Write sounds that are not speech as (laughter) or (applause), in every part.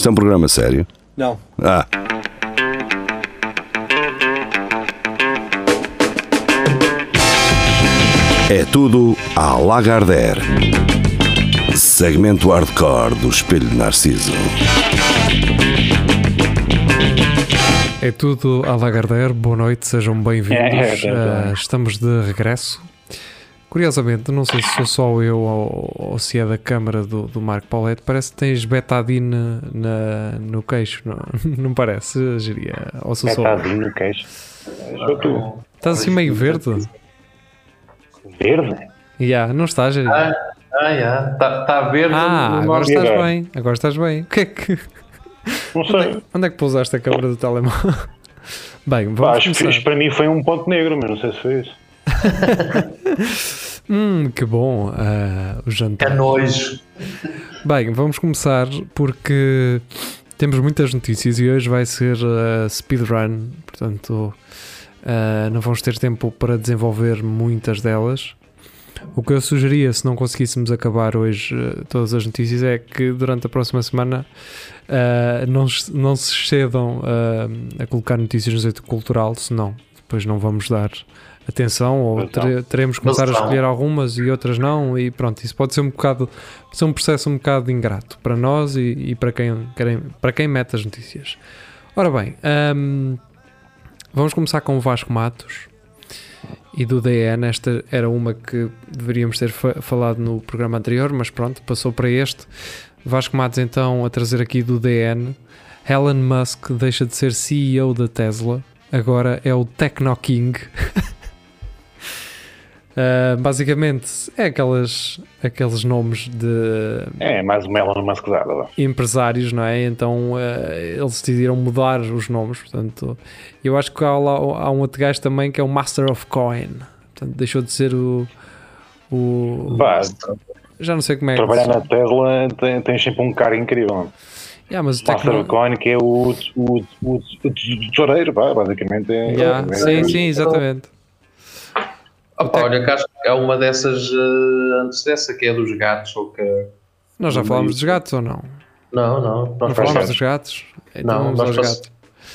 Isto é um programa sério? Não. Ah. É tudo à Lagardère. Segmento hardcore do Espelho de Narciso. É tudo à Lagardère, boa noite, sejam bem-vindos. É, é, é, Uh, estamos de regresso. Curiosamente, não sei se sou só eu ou, ou se é da câmara do, do Marco Paulette, parece que tens betadine na, no queixo, não, (laughs) não parece, Geria? Ou sou só eu? Metadinho no queixo. Sou tu. Estás assim meio verde? Verde? Já, não estás, Geria? Ah, ah, já. Está tá verde Ah, agora estás bem, agora estás bem. O que é que. (laughs) Não sei. Onde é que pousaste a câmara do telemóvel? (laughs) Bem, Pá, vamos acho que começar. isto para mim foi um ponto negro, mas não sei se foi isso. (laughs) Hum, que bom ah, o jantar. É nojo. Bem, vamos começar porque temos muitas notícias e hoje vai ser a speedrun, portanto ah, não vamos ter tempo para desenvolver muitas delas. O que eu sugeria, se não conseguíssemos acabar hoje ah, todas as notícias, é que durante a próxima semana ah, não, se- não se excedam ah, a colocar notícias no centro cultural, senão depois não vamos dar atenção ou tere- teremos que começar a escolher algumas e outras não e pronto, isso pode ser um bocado ser um processo um bocado ingrato para nós e, e para, quem, para quem mete as notícias. Ora bem, hum, vamos começar com o Vasco Matos e do DN. Esta era uma que deveríamos ter fa- falado no programa anterior, mas pronto, passou para este. Vasco Matos então a trazer aqui do DN. Elon Musk deixa de ser CEO da Tesla, agora é o Techno King. (laughs) Uh, basicamente é aquelas, aqueles nomes de É, mais uma Elon Musk dada. vá. empresários, não é? Então eh, eles decidiram mudar os nomes. Portanto, eu acho que há, lá, há um outro gajo também que é o Master of Coin. Portanto, deixou de ser o. o Pá, já não sei como é que trabalhar na Tesla tem, tem sempre um cara incrível. Yeah, mas o Master Coin, que é o, o, o, o tesoureiro, basicamente. É, Yeah, é- Sim, sim, exatamente. Opa, olha, que acho que é uma dessas eh, antes dessa, que é dos gatos. Ou que... Nós já falámos meio. dos gatos ou não? Não, não. Nós Não falámos dos gatos? Então Não, vamos aos pass- gatos.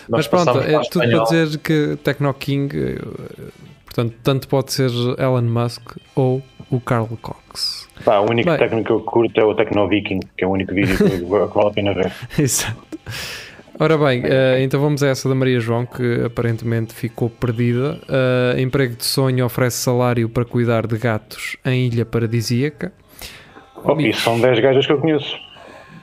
Mas pronto, é para tudo para espanhol. dizer que Tecno King, eh, portanto, tanto pode ser Elon Musk ou o Carl Cox. Pá, o único Bem. técnico que eu curto é o Tecno Viking, que é o único vídeo que, que vale a pena ver. (laughs) Exato. Ora bem, eh, então vamos a essa da Maria João, que aparentemente ficou perdida. Eh, emprego de sonho oferece salário para cuidar de gatos em ilha paradisíaca. Oh, isso são 10 gajas que eu conheço.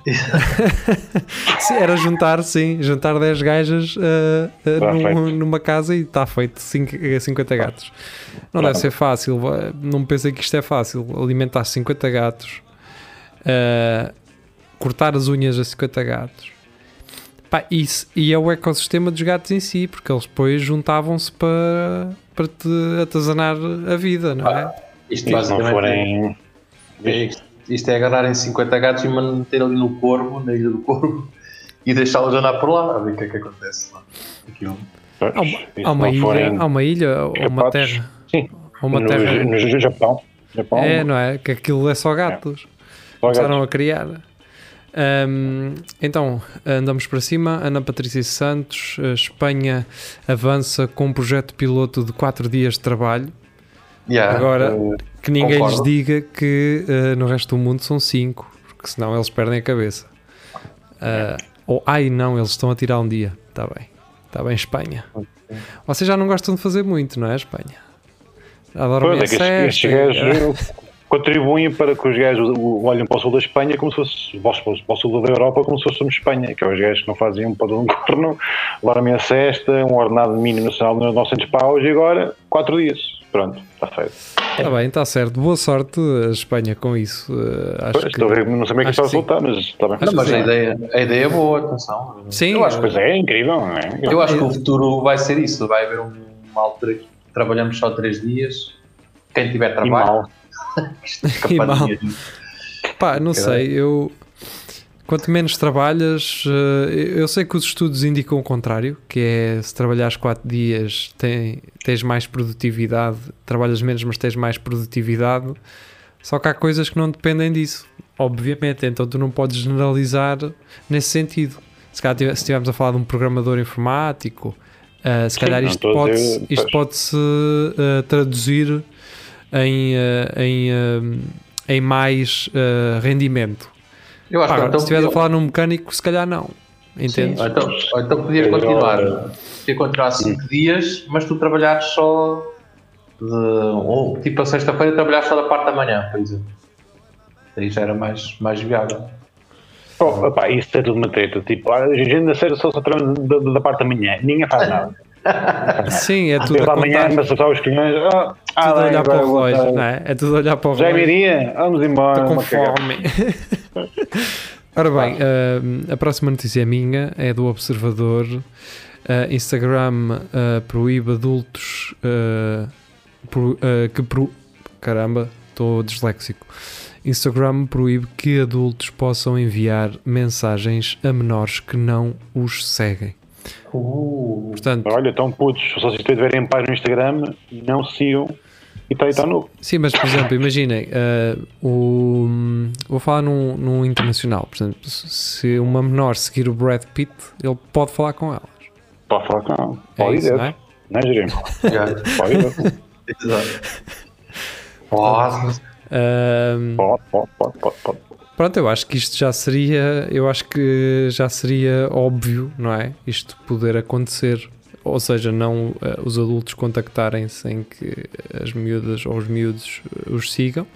(laughs) Sim, era juntar, sim, juntar 10 gajas num- feito. numa casa e está feito cinco- eh, 50 gatos. Não deve ser fácil, não pensei que isto é fácil. Alimentar 50 gatos, eh, cortar as unhas a 50 gatos. Pá, isso, e é o ecossistema dos gatos em si, porque eles depois juntavam-se para, para te atazanar a vida, não é? Isto Se não forem. é, isto, isto é agarrarem 50 gatos e manter ali no corvo, na ilha do corvo, (laughs) e deixá-los andar por lá, a ver o que é que acontece lá. Aquilo. Há uma, há uma ilha, há uma ilha ou uma terra. Sim, uma no, terra. no Japão. Japão É, não é? Que aquilo é só gatos. só Começaram gatos. a criar. Ahm, então, andamos para cima. Ana Patrícia Santos, a Espanha avança com um projeto piloto de 4 dias de trabalho. Yeah, Agora, Eh, que ninguém lhes concordo. diga que eh, no resto do mundo são 5, porque senão eles perdem a cabeça. Ah, ou, ai não, eles estão a tirar um dia. Está bem. Está bem, Espanha. Vocês já não gostam de fazer muito, não é, Espanha? Pois é, que contribuem para que os gajos olhem para o sul da Espanha como se fosse para o- o sul da Europa como se fôssemos Espanha, que é os gajos que não faziam para um governo, dormem a cesta, um ordenado mínimo nacional de 900 paus e agora 4 dias. Pronto, está feito. Está bem, está certo. Boa sorte a Espanha com isso. Uh, acho Pois, que... estou a ver, não sei bem que acho está a que resultar, mas está bem. Não, mas sim. a ideia, a ideia é boa, atenção. Sim, eu acho, Pois é, é incrível, não é? eu acho que o futuro vai ser isso. Vai haver um- uma altura que trabalhamos só 3 dias. Quem tiver E trabalho, mal. (laughs) E mal. Pá, não sei, eu quanto menos trabalhas, eh, eu sei que os estudos indicam o contrário, que é se trabalhares 4 dias tem, tens mais produtividade, trabalhas menos mas tens mais produtividade, só que há coisas que não dependem disso. obviamente. Então tu não podes generalizar nesse sentido. Se calhar se estivermos a falar de um programador informático, ah, se Sim, calhar isto a pode, pode-se ah, traduzir em, ah, em, ah, em mais ah, rendimento. Eu acho Pá, que então, se estiveres a falar num mecânico, se calhar não. Entendes? ou então, ou então podias continuar. Podia continuar 5 dias, mas tu trabalhares só de. Ou tipo a sexta-feira trabalhares só da parte da manhã, por exemplo. Aí já era mais, mais viável. Oh, opá, isso é tudo uma treta. Tipo, a gente na série só trabalha da, da parte da manhã. Ninguém faz (laughs) nada. Sim, é tudo Tudo a amanhã, mas só os colhões. Ah, ah, Tudo a bem, olhar para o relógio, não é? É tudo olhar para o Já relógio. iria? Vamos embora. Estou com fome. (laughs) Ora bem, ah, a próxima notícia é minha, é do Observador. Ah, Instagram ah, proíbe adultos ah, pro- ah, que pro... caramba, estou disléxico. Instagram proíbe que adultos possam enviar mensagens a menores que não os seguem. Uh, Portanto, Olha, estão putos. Só se tiverem paz no Instagram, não sigam. E está aí, está novo. Sim, mas por exemplo, imaginem, eh, o, vou falar num, num internacional. Por exemplo, se uma menor seguir o Brad Pitt, ele pode falar com ela. Pode falar com ela. É Pode isso, ir, não é? não é, Jeremy? Pode ir. (laughs) Exato. Pode. Ahm, Pode, pode, pode, pode, pode. Pronto, eu acho que isto já seria, eu acho que já seria óbvio, não é? Isto poder acontecer. Ou seja, não eh, os adultos contactarem sem que as miúdas ou os miúdos eh, os sigam,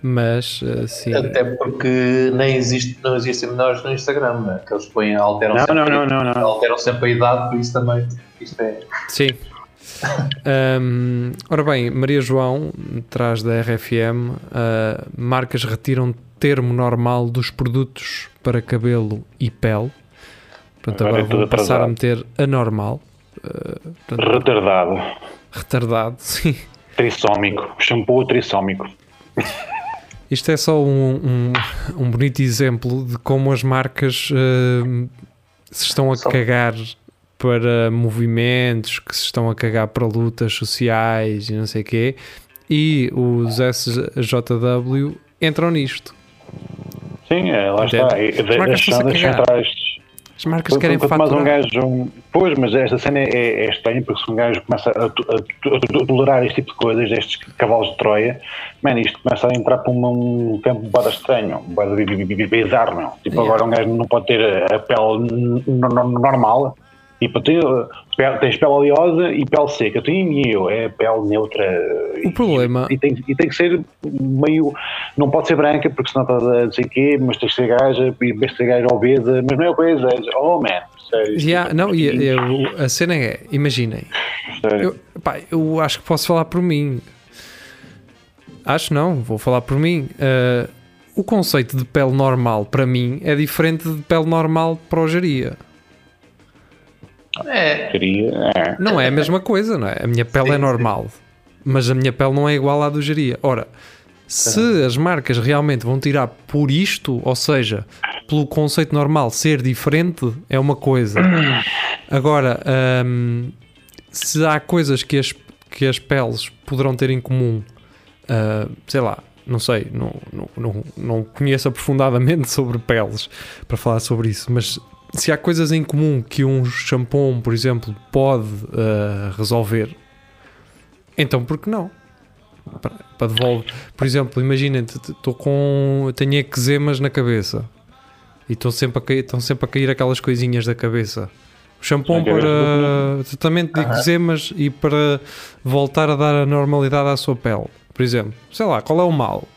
mas eh, sim. Até porque nem existe, não existem menores no Instagram, né? que eles põem, alteram, Não, sempre, não, não, não, não. alteram sempre a idade, por isso também isto é. Sim. Ahm, ora bem, Maria João, atrás da RFM, ah, marcas retiram termo normal dos produtos para cabelo e pele. Portanto, Agora agora, é tudo vou passar a meter anormal. Ah, portanto, Retardado. retardado, (laughs) sim. Trissómico. Shampoo trissómico. Isto é só um, um, um bonito exemplo de como as marcas ah, se estão a Só- cagar para movimentos, que se estão a cagar para lutas sociais e não sei o quê, e os SJW entram nisto. Sim, é, lá está. As marcas centrais. As marcas querem Quanto mais um gajo. um- Pois, mas esta cena é, é estranha porque se um gajo começa a, a a tolerar este tipo de coisas, destes cavalos de Troia, man, isto começa a entrar para uma- um campo bada estranho, bada bi- bi- bi- bizarro, não. Tipo, Yeah. agora um gajo não pode ter a pele normal. Tipo, tem, pele- tens pele oleosa e pele seca. Tu e eu, é pele neutra. O problema- E tem, e tem que ser meio. Não pode ser branca, porque senão estás a dizer quê, mas tens que ser gaja, e tens que ser gaja obesa, mas não é obesa. é- Oh, man, sério. Yeah, não, e, e o- a cena é, imaginem, eu, pá, eu acho que posso falar por mim. Acho não, vou falar por mim. Uh, o conceito de pele normal para mim é diferente de pele normal para o geria. É, Queria, é. Não é a mesma coisa, não é? A minha pele Sim, é sim. normal, mas a minha pele não é igual à do geria. Ora, se as marcas realmente vão tirar por isto, ou seja, pelo conceito normal ser diferente, é uma coisa. (clears throat) Agora, hum, se há coisas que as, que as peles poderão ter em comum, ah, sei lá, não sei, não, não, não, não conheço aprofundadamente (laughs) sobre peles para falar sobre isso, mas se há coisas em comum que um shampoo, por exemplo, pode ah, resolver, então por que não? Para, para devolver. Por exemplo, imaginem, estou com. tenho eczemas na cabeça e estou sempre a cair, estão sempre a cair aquelas coisinhas da cabeça. O shampoo para tratamento de eczemas e para voltar a dar a normalidade à sua pele. Por exemplo, sei lá, qual é o mal?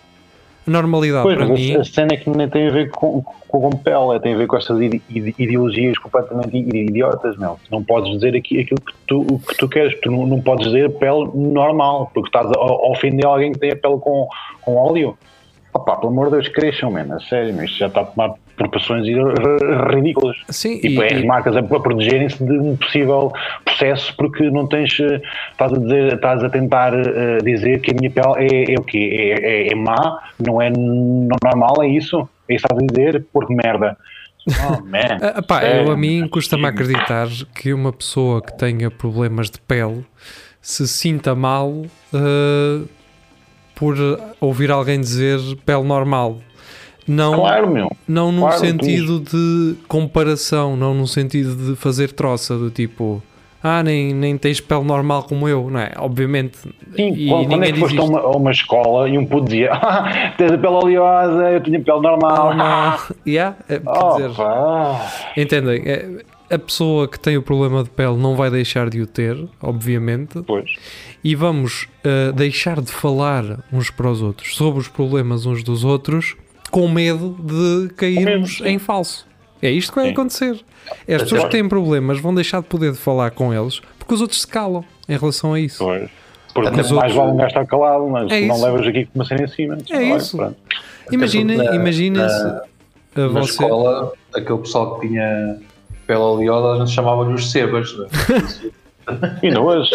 Normalidade Pois, para mas mim. a, cena é que nem tem a ver com, com, com pele, é, tem a ver com estas ide- ide- ideologias completamente idiotas. Tu não podes dizer aqui, aquilo que tu, que tu queres, tu não, não podes dizer pele normal, porque estás a, a ofender alguém que tem a pele com, com óleo. Opá, pelo amor de Deus, cresçam, mano, a sério, isto já está a tomar proporções r- ridículas. Sim, E, e, é as marcas a, a protegerem-se de um possível processo porque não tens, eh, estás a dizer, estás a tentar eh, dizer que a minha pele é, é o quê? É, é, é má, não é n- normal, é isso? É isso que estás a dizer? Por que merda? Oh, (laughs) man. Ah, pá, eu, a mim custa-me acreditar que uma pessoa que tenha problemas de pele se sinta mal ah, por ouvir alguém dizer pele normal. Não, Claro, meu. não num claro, sentido de comparação, não num sentido de fazer troça, do tipo, ah, nem, nem tens pele normal como eu, não é? Obviamente. Sim, e quando, quando é que foste a uma, a uma escola e um puto dizia ah, tens a pele oleosa, eu tenho a pele normal. Normal. (laughs) Yeah, é, Oh, dizer, entendem? É, a pessoa que tem o problema de pele não vai deixar de o ter, obviamente, Pois. e vamos uh, deixar de falar uns para os outros sobre os problemas uns dos outros com medo de cairmos sim. em falso. É isto que vai Sim. acontecer. É as pessoas que têm problemas vão deixar de poder falar com eles porque os outros se calam em relação a isso. Pois. Porque Até mais outros- vale um gajo estar calado, mas É não isso. levas aqui com uma cena em cima. É isso. Imagina, porque na- imagina se na- Na escola, aquele pessoal que tinha pele oleosa, a gente chamava-lhe os sebas. (laughs) E nós,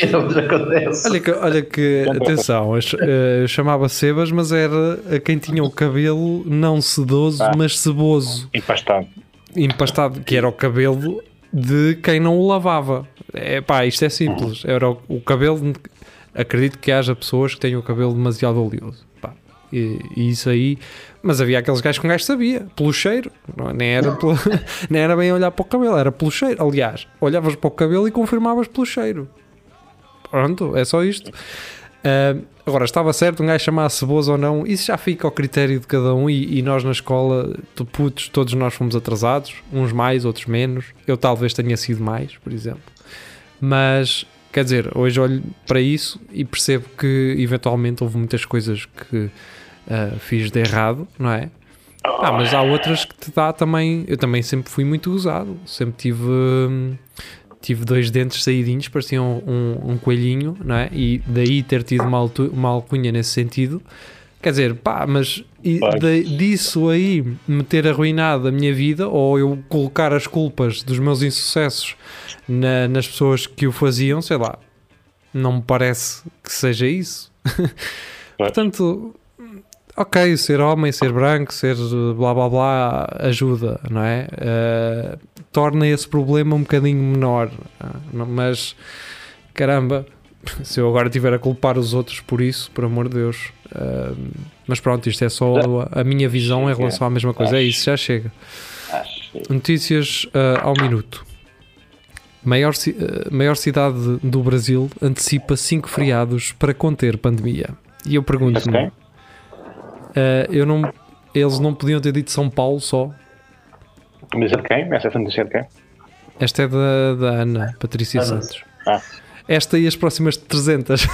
e não nos (laughs) acontece. Olha que, olha que atenção, eu eh, eu chamava Sebas, mas era a quem tinha o cabelo não sedoso, Ah. mas ceboso. empastado. empastado, que era o cabelo de quem não o lavava. É pá, isto é simples. Era o, o cabelo. Acredito que haja pessoas que tenham o cabelo demasiado oleoso. Pá, e, e isso aí. Mas havia aqueles gajos que um gajo sabia, pelo cheiro. Não, nem, era pelo- (laughs) nem era bem olhar para o cabelo, era pelo cheiro. Aliás, olhavas para o cabelo e confirmavas pelo cheiro. Pronto, é só isto. Ah, agora, estava certo um gajo chamar ceboso ou não, isso já fica ao critério de cada um. E, e nós na escola, tu putos, todos nós fomos atrasados, uns mais, outros menos. Eu talvez tenha sido mais, por exemplo. Mas, quer dizer, hoje olho para isso e percebo que eventualmente houve muitas coisas que ah, fiz de errado, não é? Ah, mas há outras que te dá também. Eu também sempre fui muito usado, sempre tive. hum, tive dois dentes saídinhos, pareciam um, um coelhinho, não é? E daí ter tido uma, uma alcunha nesse sentido. Quer dizer, pá, mas de- disso aí me ter arruinado a minha vida ou eu colocar as culpas dos meus insucessos na- nas pessoas que o faziam, sei lá, não me parece que seja isso. (laughs) Portanto, ok, ser homem, ser branco, ser blá blá blá ajuda, não é? Eh, torna esse problema um bocadinho menor, ah, não- mas caramba, (laughs) se eu agora estiver a culpar os outros por isso, por amor de Deus. ah, mas pronto, isto é só a, a minha visão em relação à mesma coisa. É isso, já chega. Notícias ah, ao minuto. Maior, ci- maior cidade do Brasil antecipa cinco feriados para conter pandemia. E eu pergunto-me, quem? Ah, eu não, eles não podiam ter dito São Paulo só? Mas é de quem? Essa é de quem? Esta é da, da Ana Patrícia Ana. Santos. Ah. Esta e as próximas 300.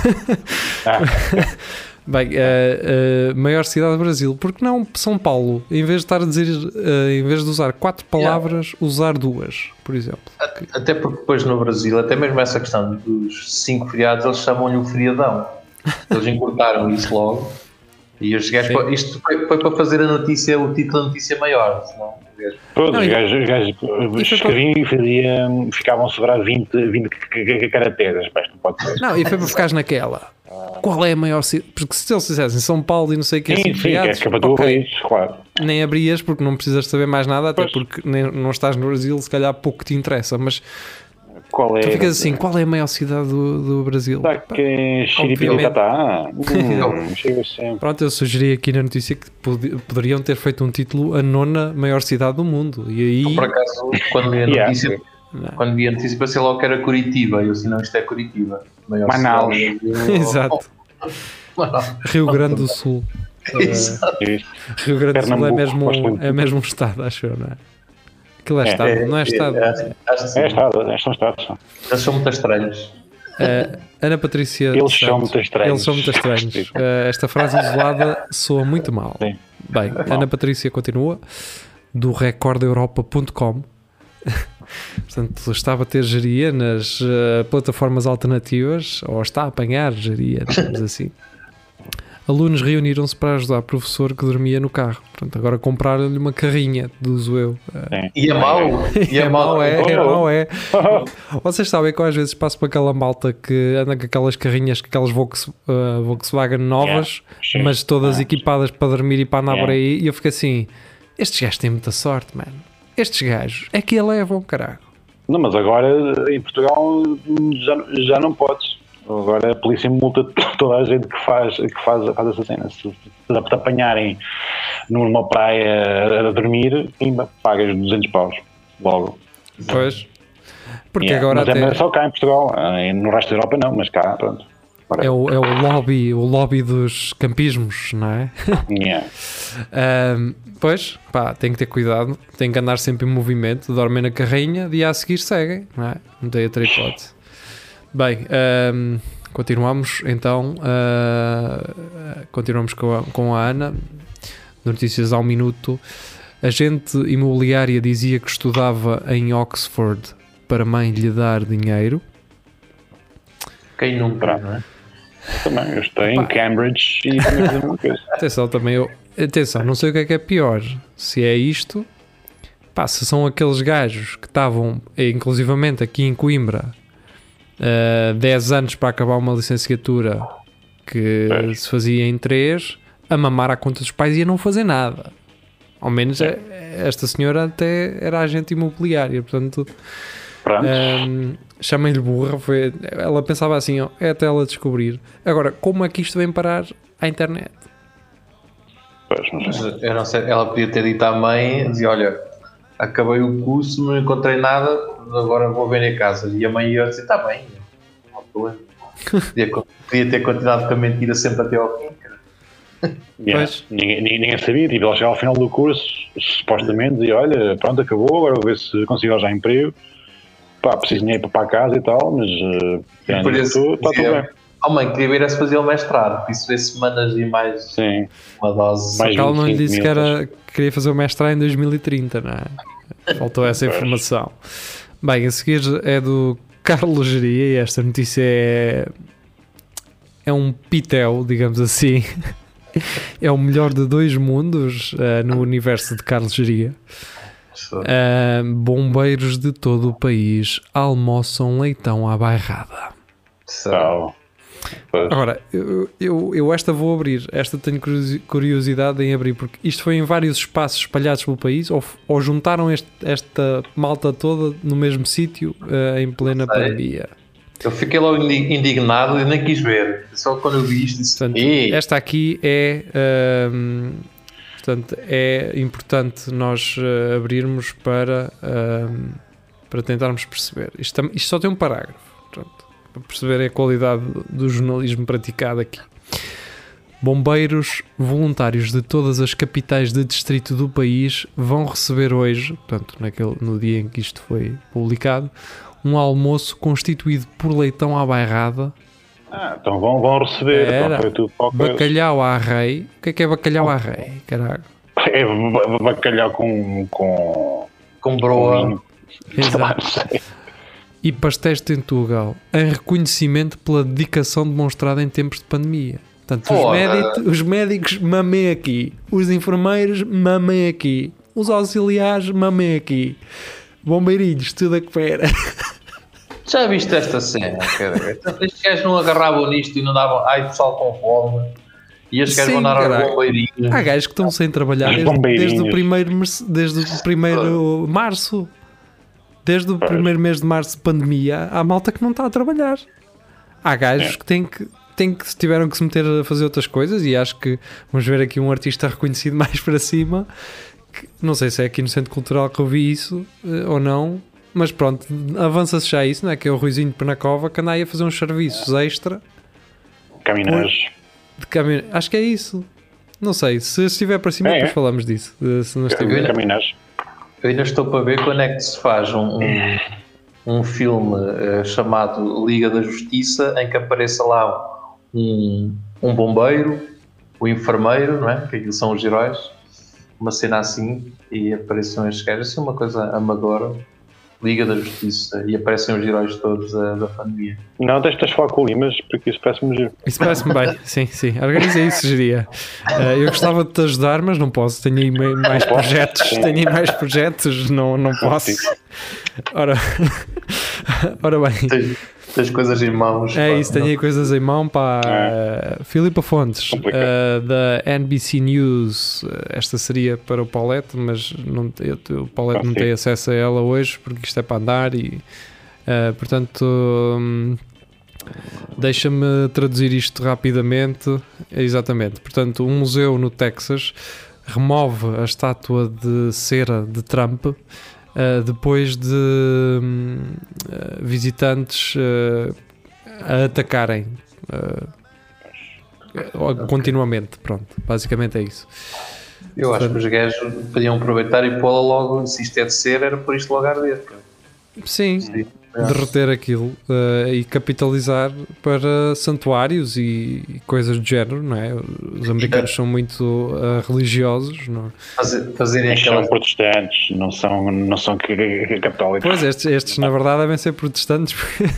Ah, (laughs) Bem, eh, eh, maior cidade do Brasil. Porque não São Paulo? Em vez de estar a dizer, eh, em vez de usar quatro palavras, usar duas, por exemplo. Até porque depois no Brasil, até mesmo essa questão dos cinco feriados, eles chamam-lhe o feriadão. (laughs) Eles encurtaram isso logo. E os gajos, isto foi, foi para fazer a notícia, o título da notícia maior. Senão, os gajos- Todos Não, os e- gajos, os gajos escreviam e faziam, ficavam a sobrar 20, 20 c- c- caracteres. Isto não pode ser. Não, e foi para ficares naquela. Qual é a maior cidade? Porque se eles dissessem São Paulo e não sei o que, Sim, cinco sim, que é, feriados, que é para tu ok, ouvires, claro. nem abrias porque não precisas saber mais nada, até Pois. porque nem, não estás no Brasil, se calhar pouco te interessa. Mas Qual é? tu ficas assim: qual é a maior cidade do, do Brasil? Está que Obviamente. Xiripiricatá. (laughs) Hum, chega sempre. Pronto, eu sugeri aqui na notícia que pod- poderiam ter feito um título a nona maior cidade do mundo. E aí. Por acaso, quando vi a (laughs) Yeah. notícia, Não. quando vi a notícia, pensei logo que era Curitiba. E eu assim, não, isto é Curitiba. Maior Manaus. cidade. (laughs) Exato. Manaus. Rio Grande do Sul. Exato. Rio Grande do Sul é mesmo, é mesmo um estado, acho eu, não é? Aquilo é, É, estado, não é estado. Acho, acho que sim. É estado, é são estados. são. Eles são muito estranhos. Eh, Ana Patrícia. Eles Santos, são muito estranhos. Eles são muito estranhos. Eh, esta frase isolada soa muito mal. Sim. Bem, Ana Patrícia continua do recordeuropa.com. (laughs) Portanto, está a bater geria nas eh, plataformas alternativas, ou está a apanhar geria, digamos assim. Alunos reuniram-se para ajudar o professor que dormia no carro. Portanto, agora compraram-lhe uma carrinha, uso eu. Eh, E é mau. E é (laughs) mau. é, é mau, é. (laughs) Vocês sabem que eu às vezes passo para aquela malta que anda com aquelas carrinhas, com aquelas Volks, uh, Volkswagen novas, Sim. mas todas equipadas para dormir e para andar Yeah. por aí, e eu fico assim: estes gajos têm muita sorte, mano. Estes gajos é que elevam, caralho. Não, mas agora em Portugal já, já não podes. Agora a polícia multa toda a gente que faz, que faz, faz essa cena. Se, te apanharem numa praia a dormir, pimba, pagas 200 paus. Logo. Pois. Porque Yeah, agora mas até é só cá em Portugal. eh, No resto da Europa não, mas cá, pronto. É o, é o lobby, o lobby dos campismos, não é? (laughs) yeah. Ahm, pois, pá, tem que ter cuidado, tem que andar sempre em movimento, dormem na carrinha, dia a seguir seguem, não é? Não tem outra hipótese. Bem, ahm, continuamos então, ah, continuamos com a, com a Ana, notícias ao minuto. Agente imobiliária dizia que estudava em Oxford para mãe lhe dar dinheiro. Quem nunca, Pronto. não é? Também, eu estou em. Cambridge e coisa. (laughs) Atenção, também eu. Atenção, não sei o que é que é pior. Se é isto, pá, se são aqueles gajos que estavam, eh, inclusivamente aqui em Coimbra, eh, 10 anos para acabar uma licenciatura que Pois. se fazia em 3, a mamar à conta dos pais e a não fazer nada. Ao menos eh, esta senhora até era agente imobiliária, portanto, Pronto. Ahm, chamem-lhe burra. Foi, ela pensava assim: ó, é até ela descobrir. Agora, como é que isto vem parar à internet? Pois, não sei. Não sei, ela podia ter dito à mãe, dizia, olha, acabei o curso, não encontrei nada, agora vou vender casa. E a mãe ia dizer, está bem, não há problema. (laughs) Podia, ter continuado com a mentira sempre até ao fim. cara. (laughs) Yeah. Ninguém, ninguém, ninguém sabia. Tipo, ela chegava ao final do curso, supostamente, dizia: Olha, pronto, acabou, agora vou ver se consigo arranjar emprego. Pá, preciso de dinheiro para a casa e tal, mas uh, E isso, está tudo bem. Oh mãe, queria ver se fazia o mestrado, por isso ver semanas e mais Sim, uma dose. Mais que ela não lhe 25 disse que, era, que queria fazer o mestrado em 2030, não é? Faltou essa informação. Bem, a seguir é do Carlos Geria e esta notícia é. É um pitel, digamos assim. (laughs) É o melhor de dois mundos eh, no universo de Carlos Geria. Ah, bombeiros de todo o país almoçam leitão à bairrada. tal. Pois. Agora, eu, eu, eu esta vou abrir, esta tenho curiosi- curiosidade em abrir, porque isto foi em vários espaços espalhados pelo país, ou, ou juntaram este- esta malta toda no mesmo sítio eh, em plena pandemia. Eu fiquei logo indi- indignado e nem quis ver. Só quando eu vi isto disse, Portanto, "Ei, esta aqui é, ahm, portanto, é importante nós eh, abrirmos para, ahm, para tentarmos perceber. Isto, isto só tem um parágrafo, portanto, para perceber a qualidade do jornalismo praticado aqui. Bombeiros voluntários de todas as capitais de distrito do país vão receber hoje, portanto, naquele, no dia em que isto foi publicado, um almoço constituído por leitão à bairrada, Ah, então vão, vão receber. Era. Então coisa. Bacalhau à rei. O que é que é bacalhau à rei? Caralho. É ba- bacalhau com. com. com broa. Exato. (laughs) E pastéis de Tentugal em reconhecimento pela dedicação demonstrada em tempos de pandemia. Portanto, os, médicos, os médicos mamem aqui, os enfermeiros mamem aqui, os auxiliares mamem aqui, bombeirinhos, tudo a que pera. (laughs) Já viste esta cena? cara? Estes gajos não agarravam nisto e não davam. Ai, pessoal com fome. E estes gajos dar aos caralho. bombeirinhos. Há gajos que estão sem trabalhar desde, desde o primeiro, desde o primeiro março. Desde o primeiro mês de março de pandemia, há malta que não está a trabalhar. Há gajos É. que têm que, têm que tiveram que se meter a fazer outras coisas e acho que vamos ver aqui um artista reconhecido (laughs) mais para cima. que- não sei se é aqui no Centro Cultural que eu vi isso eh, ou não, mas pronto, avança-se já isso, não é? Que é o Ruizinho de Penacova que anda aí a fazer uns serviços extra Caminhões. de caminho. Acho que é isso. Não sei, se estiver para cima, É, depois é. falamos disso. eh, Se não estiver. Caminhões. Eu ainda estou para ver quando é que se faz um, um, um filme eh, chamado Liga da Justiça em que apareça lá um, um bombeiro, o enfermeiro, não é? Que aquilo são os heróis, uma cena assim, e apareçam estes gajos, assim, uma coisa amadora, Liga da Justiça, e aparecem os heróis todos da, da pandemia. Não, tens de falar com o Limas, porque isso parece-me giro. Isso parece-me bem, (laughs) sim, sim. Organiza isso, geria. Eh, eu gostava de te ajudar, mas não posso. Tenho aí mais Não posso, projetos. sim. Tenho aí mais projetos, não, não posso. Ora, (laughs) ora bem, Tens, tens coisas em mãos. é pá, isso. Tenho aí coisas em mão para Filipa Fontes, Complicado. eh, da NBC News. Eh, Esta seria para o Paulette, mas não, eu, o Paulette Ah, não sim. tem acesso a ela hoje porque isto é para andar e, eh, portanto. hum, Deixa-me traduzir isto rapidamente. Exatamente. Portanto, um museu no Texas remove a estátua de cera de Trump uh, depois de hum, uh, visitantes uh, a atacarem continuamente. Pronto, basicamente é isso. Eu acho que os gajos podiam aproveitar e pô-la logo, se isto é de ser, era por isto logo arder. Sim, Sim. Derreter aquilo uh, e capitalizar para santuários e, e, coisas do género, não é? Os americanos são muito uh, religiosos, não é? Fazer, fazerem aquelas... São protestantes, não são, não são católicos. Pois, estes, estes na verdade devem ser protestantes (laughs) porque,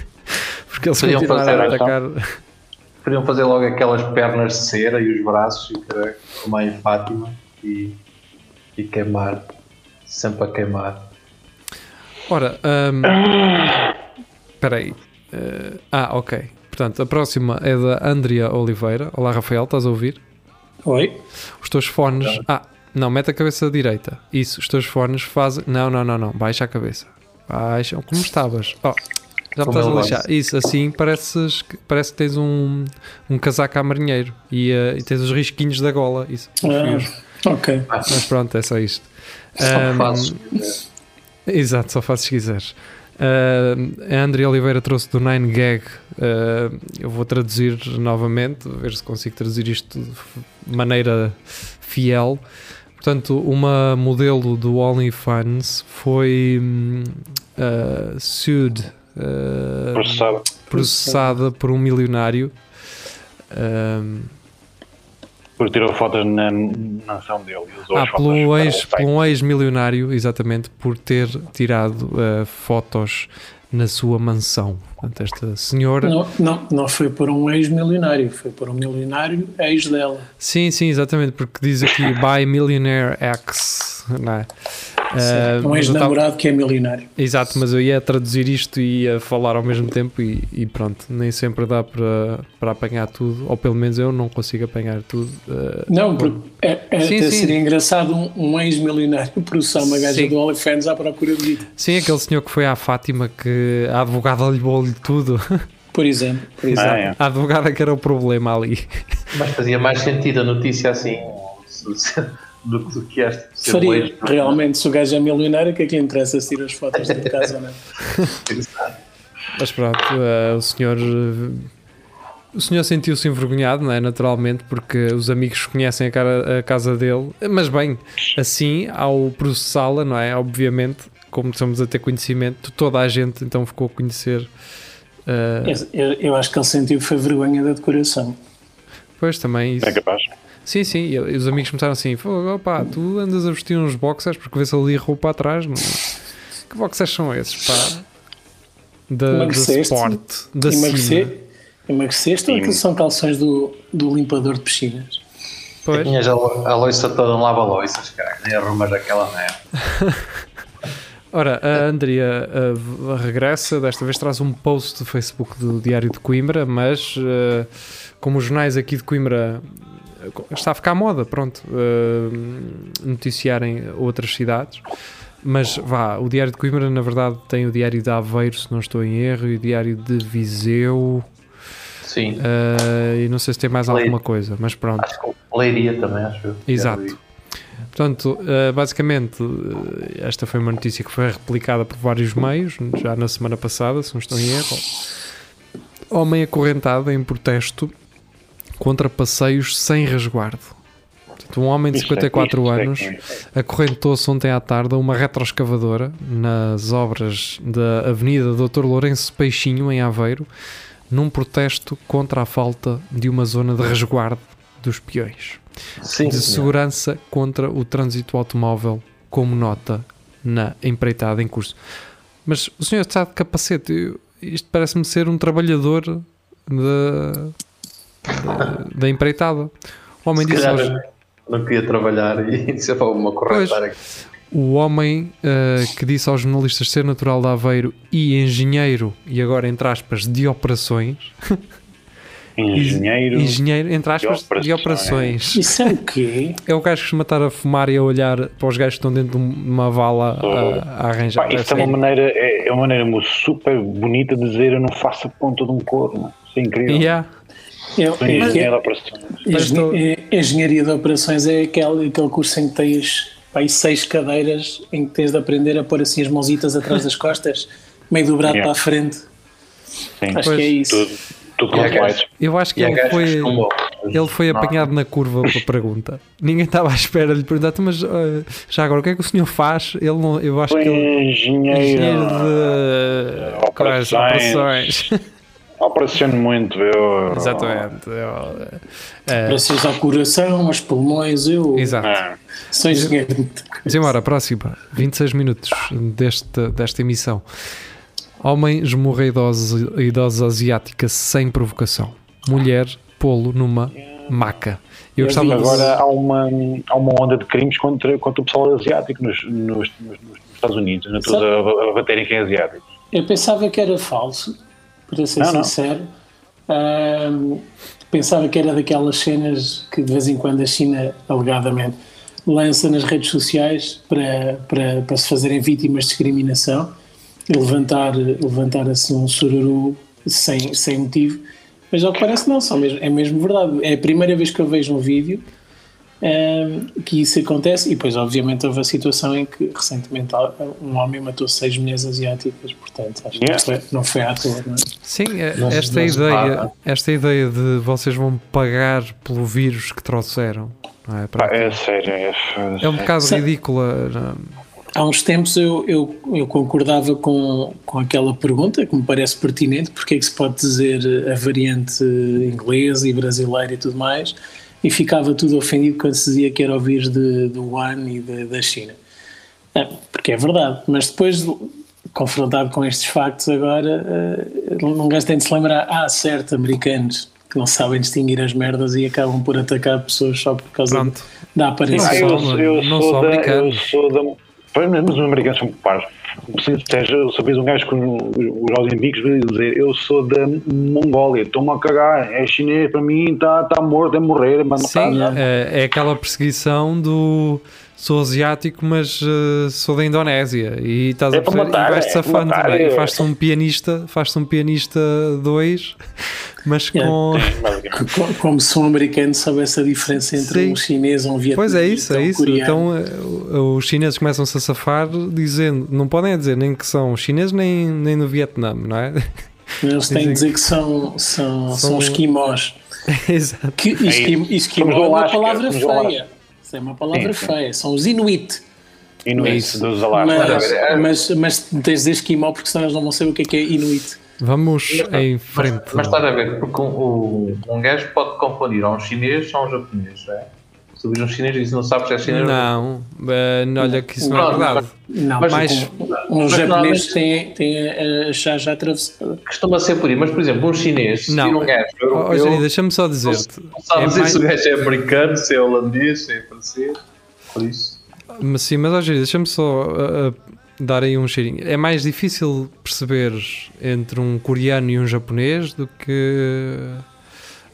porque eles Podiam continuaram a atacar... Podiam fazer logo aquelas pernas de cera e os braços, como a Fátima e, e queimar, sempre a queimar. Ora, um, espera aí. Uh, ah, ok. Portanto, a próxima é da Andrea Oliveira. Olá, Rafael, estás a ouvir? Oi. Os teus fones. Ah, não, mete a cabeça direita. Isso, os teus fones fazem. Não, não, não, não. Baixa a cabeça. Baixa. Como estavas? Oh, já me estás a lixar. Isso, assim pareces, parece que tens um, um casaco a marinheiro e, uh, e tens os risquinhos da gola. Isso. Ah. Ok. Mas pronto, é só isto. Só um. Exato, só fazes se quiseres. Uh, a André Oliveira trouxe do Nine Gag. Uh, eu vou traduzir novamente, ver se consigo traduzir isto de maneira fiel. Portanto, uma modelo do OnlyFans foi uh, sued, uh, processada. processada por um milionário. Porque tirou fotos na nação dele. Usou ah, pelo ex, pelo um ex-milionário, exatamente, por ter tirado uh, fotos na sua mansão. Portanto, esta senhora. Não, não, não foi por um ex-milionário, foi por um milionário ex dela. Sim, sim, exatamente, porque diz aqui (laughs) by millionaire X. Não é? Uh, um ex-namorado que é milionário. Exato, mas eu ia traduzir isto e ia falar ao mesmo tempo e, e pronto, nem sempre dá para, para apanhar tudo, ou pelo menos eu não consigo apanhar tudo. Uh, não, porque é, é sim, até sim. seria engraçado um, um ex-milionário (laughs) processar uma gaja sim. do OnlyFans à procura de vida. Sim, aquele senhor que foi à Fátima que a advogada levou-lhe tudo. (laughs) Por exemplo, por exemplo. Ah, é. a advogada que era o problema ali. Mas fazia mais sentido a notícia assim do, do que este. Faria, realmente, se o gajo é milionário, o que é que lhe interessa se as fotos de casa ou não? (laughs) Mas pronto, uh, o senhor. O senhor sentiu-se envergonhado, não é? Naturalmente, porque os amigos conhecem a, cara, a casa dele. Mas bem, assim, ao processá-la, não é? Obviamente, como estamos a ter conhecimento, toda a gente então ficou a conhecer. Uh... Eu, eu, acho que ele sentiu foi vergonha da decoração. Pois também isso. É capaz. Sim, sim, e os amigos começaram assim: opá, tu andas a vestir uns boxers porque vês ali roupa atrás. Não? Que boxers são esses, pá? Da, da Sport, da Emagrecer, Emagreceste ou aqueles são calções do, do limpador de piscinas? Pois. Tinhas a, a loiça toda em lava-loiças, cara, nem arrumas aquela merda. (laughs) Ora, a Andrea uh, regressa, desta vez traz um post do Facebook do Diário de Coimbra, mas uh, como os jornais aqui de Coimbra está a ficar moda, pronto, uh, noticiarem outras cidades. Mas vá, o Diário de Coimbra, na verdade, tem o Diário de Aveiro, se não estou em erro, e o Diário de Viseu. Sim. Uh, e não sei se tem mais alguma coisa, mas pronto. Acho que Leiria também, acho. Exato. Portanto, uh, basicamente, esta foi uma notícia que foi replicada por vários meios, já na semana passada, se não estou em erro. Homem acorrentado em protesto contra passeios sem resguardo. Portanto, um homem de 54 é, anos acorrentou-se ontem à tarde a uma retroescavadora nas obras da Avenida Dr. Lourenço Peixinho, em Aveiro, num protesto contra a falta de uma zona de resguardo dos peões. Sim, de segurança contra o trânsito automóvel, como nota na empreitada em curso. Mas o senhor está de capacete. Isto parece-me ser um trabalhador de, da, empreitada. O homem Se disse aos... Não queria trabalhar e (laughs) disse uma corretar aqui. O homem uh, que disse aos jornalistas ser natural de Aveiro e engenheiro, e agora entre aspas, de operações, (laughs) engenheiro, (laughs) engenheiro entre aspas, de operações. de operações. Isso é o quê? É o gajo que costuma estar a fumar e a olhar para os gajos que estão dentro de uma vala a, a arranjar. Pá, isso é uma, maneira, é, é, uma maneira super bonita de dizer eu não faço a ponta de um corno. Isso é incrível. Yeah. Eu, engenharia de operações. Engenharia de operações é aquele, aquele curso em que tens pá, seis cadeiras em que tens de aprender a pôr assim as mãozitas atrás das costas, (laughs) meio dobrado yeah. para a frente. Sim. Acho pois, que é isso. Tudo Eu acho que ele foi, ele foi apanhado na curva pela pergunta. (laughs) Ninguém estava à espera de lhe perguntar, mas uh, já agora o que é que o senhor faz? Ele não, eu acho foi que ele, engenheiro, engenheiro de operações. operações. (laughs) Operaciono muito, eu. Exatamente. Eu, é. Operações ao coração, aos pulmões, eu. Exato. É. Sou engenheiro. Mas embora, próxima, 26 minutos desta, desta emissão. Homem esmurra idosa, idosa asiática sem provocação. Mulher pô-lo numa maca. Eu gostava agora há uma, há uma onda de crimes contra, contra o pessoal asiático nos, nos, nos, nos Estados Unidos, na toda a, a baterem quem é asiático. Eu pensava que era falso, para ser não, sincero. Não. pensava que era daquelas cenas que de vez em quando a China, alegadamente, lança nas redes sociais para, para, para se fazerem vítimas de discriminação levantar, levantar assim um sururu sem, sem motivo, mas ao que parece não, só mesmo, é mesmo verdade. É a primeira vez que eu vejo um vídeo um, que isso acontece e depois obviamente houve a situação em que recentemente um homem matou seis mulheres asiáticas, portanto acho yeah. que é, não foi à toa, não é? Sim, é, não, esta, não ideia, esta ideia de vocês vão pagar pelo vírus que trouxeram não é? Para é sério, é, é um bocado ridícula. Não? Há uns tempos eu, eu, eu, concordava com, com aquela pergunta que me parece pertinente, porque é que se pode dizer a variante inglesa e brasileira e tudo mais, e ficava tudo ofendido quando se dizia que era o vírus de, do Wuhan e de, da China. É, porque é verdade, mas depois, confrontado com estes factos agora, não gastei de se lembrar, ah, certo, americanos que não sabem distinguir as merdas e acabam por atacar pessoas só por causa Pronto. da aparência. Ah, eu, eu, não sou da, eu sou da mas os americanos são. Seja, se vês um gajo com os vai dizer eu sou da Mongólia, estou-me a cagar, é chinês, para mim está tá morto, é morrer, mas não Sim, é, é aquela perseguição do sou asiático, mas uh, sou da Indonésia e estás é a perceber, matar, e vais-te é safando, é, é. faz-te um pianista, faz-te um pianista 2 mas é. com... Como se um americano soubesse a diferença entre Sim. um chinês e um vietnamita. Pois é isso, é isso. Então eh, os chineses começam-se a safar dizendo, não podem dizer nem que são chineses nem, nem no Vietnã, não é? Eles têm que dizer que são, são, são, são esquimós. (laughs) Exato. Que esquim, esquimó é uma palavra feia. Isso é uma palavra sim, feia. São os Inuit. Inuit dos Alaskas. Mas, mas, mas tens de esquimó porque senão eles não vão saber o que é que é Inuit. Vamos em frente. Mas, mas estás a ver, porque um, um gajo pode confundir a um chinês a um japonês, é? Se tu um chinês e não sabes se é chinês Não, uh, olha que isso não, não é verdade. Não, mas, mais, um, um japonês tem, tem a chá já atravessada. Costuma ser por aí, mas por exemplo, um chinês, não. um gajo europeu... Oh, deixa-me só dizer-te. Não sabes é dizer mais... se o gajo é americano, se é holandês, se é francês, por isso... Mas sim, mas oh, deixa-me só uh, dar aí um cheirinho. É mais difícil perceber entre um coreano e um japonês do que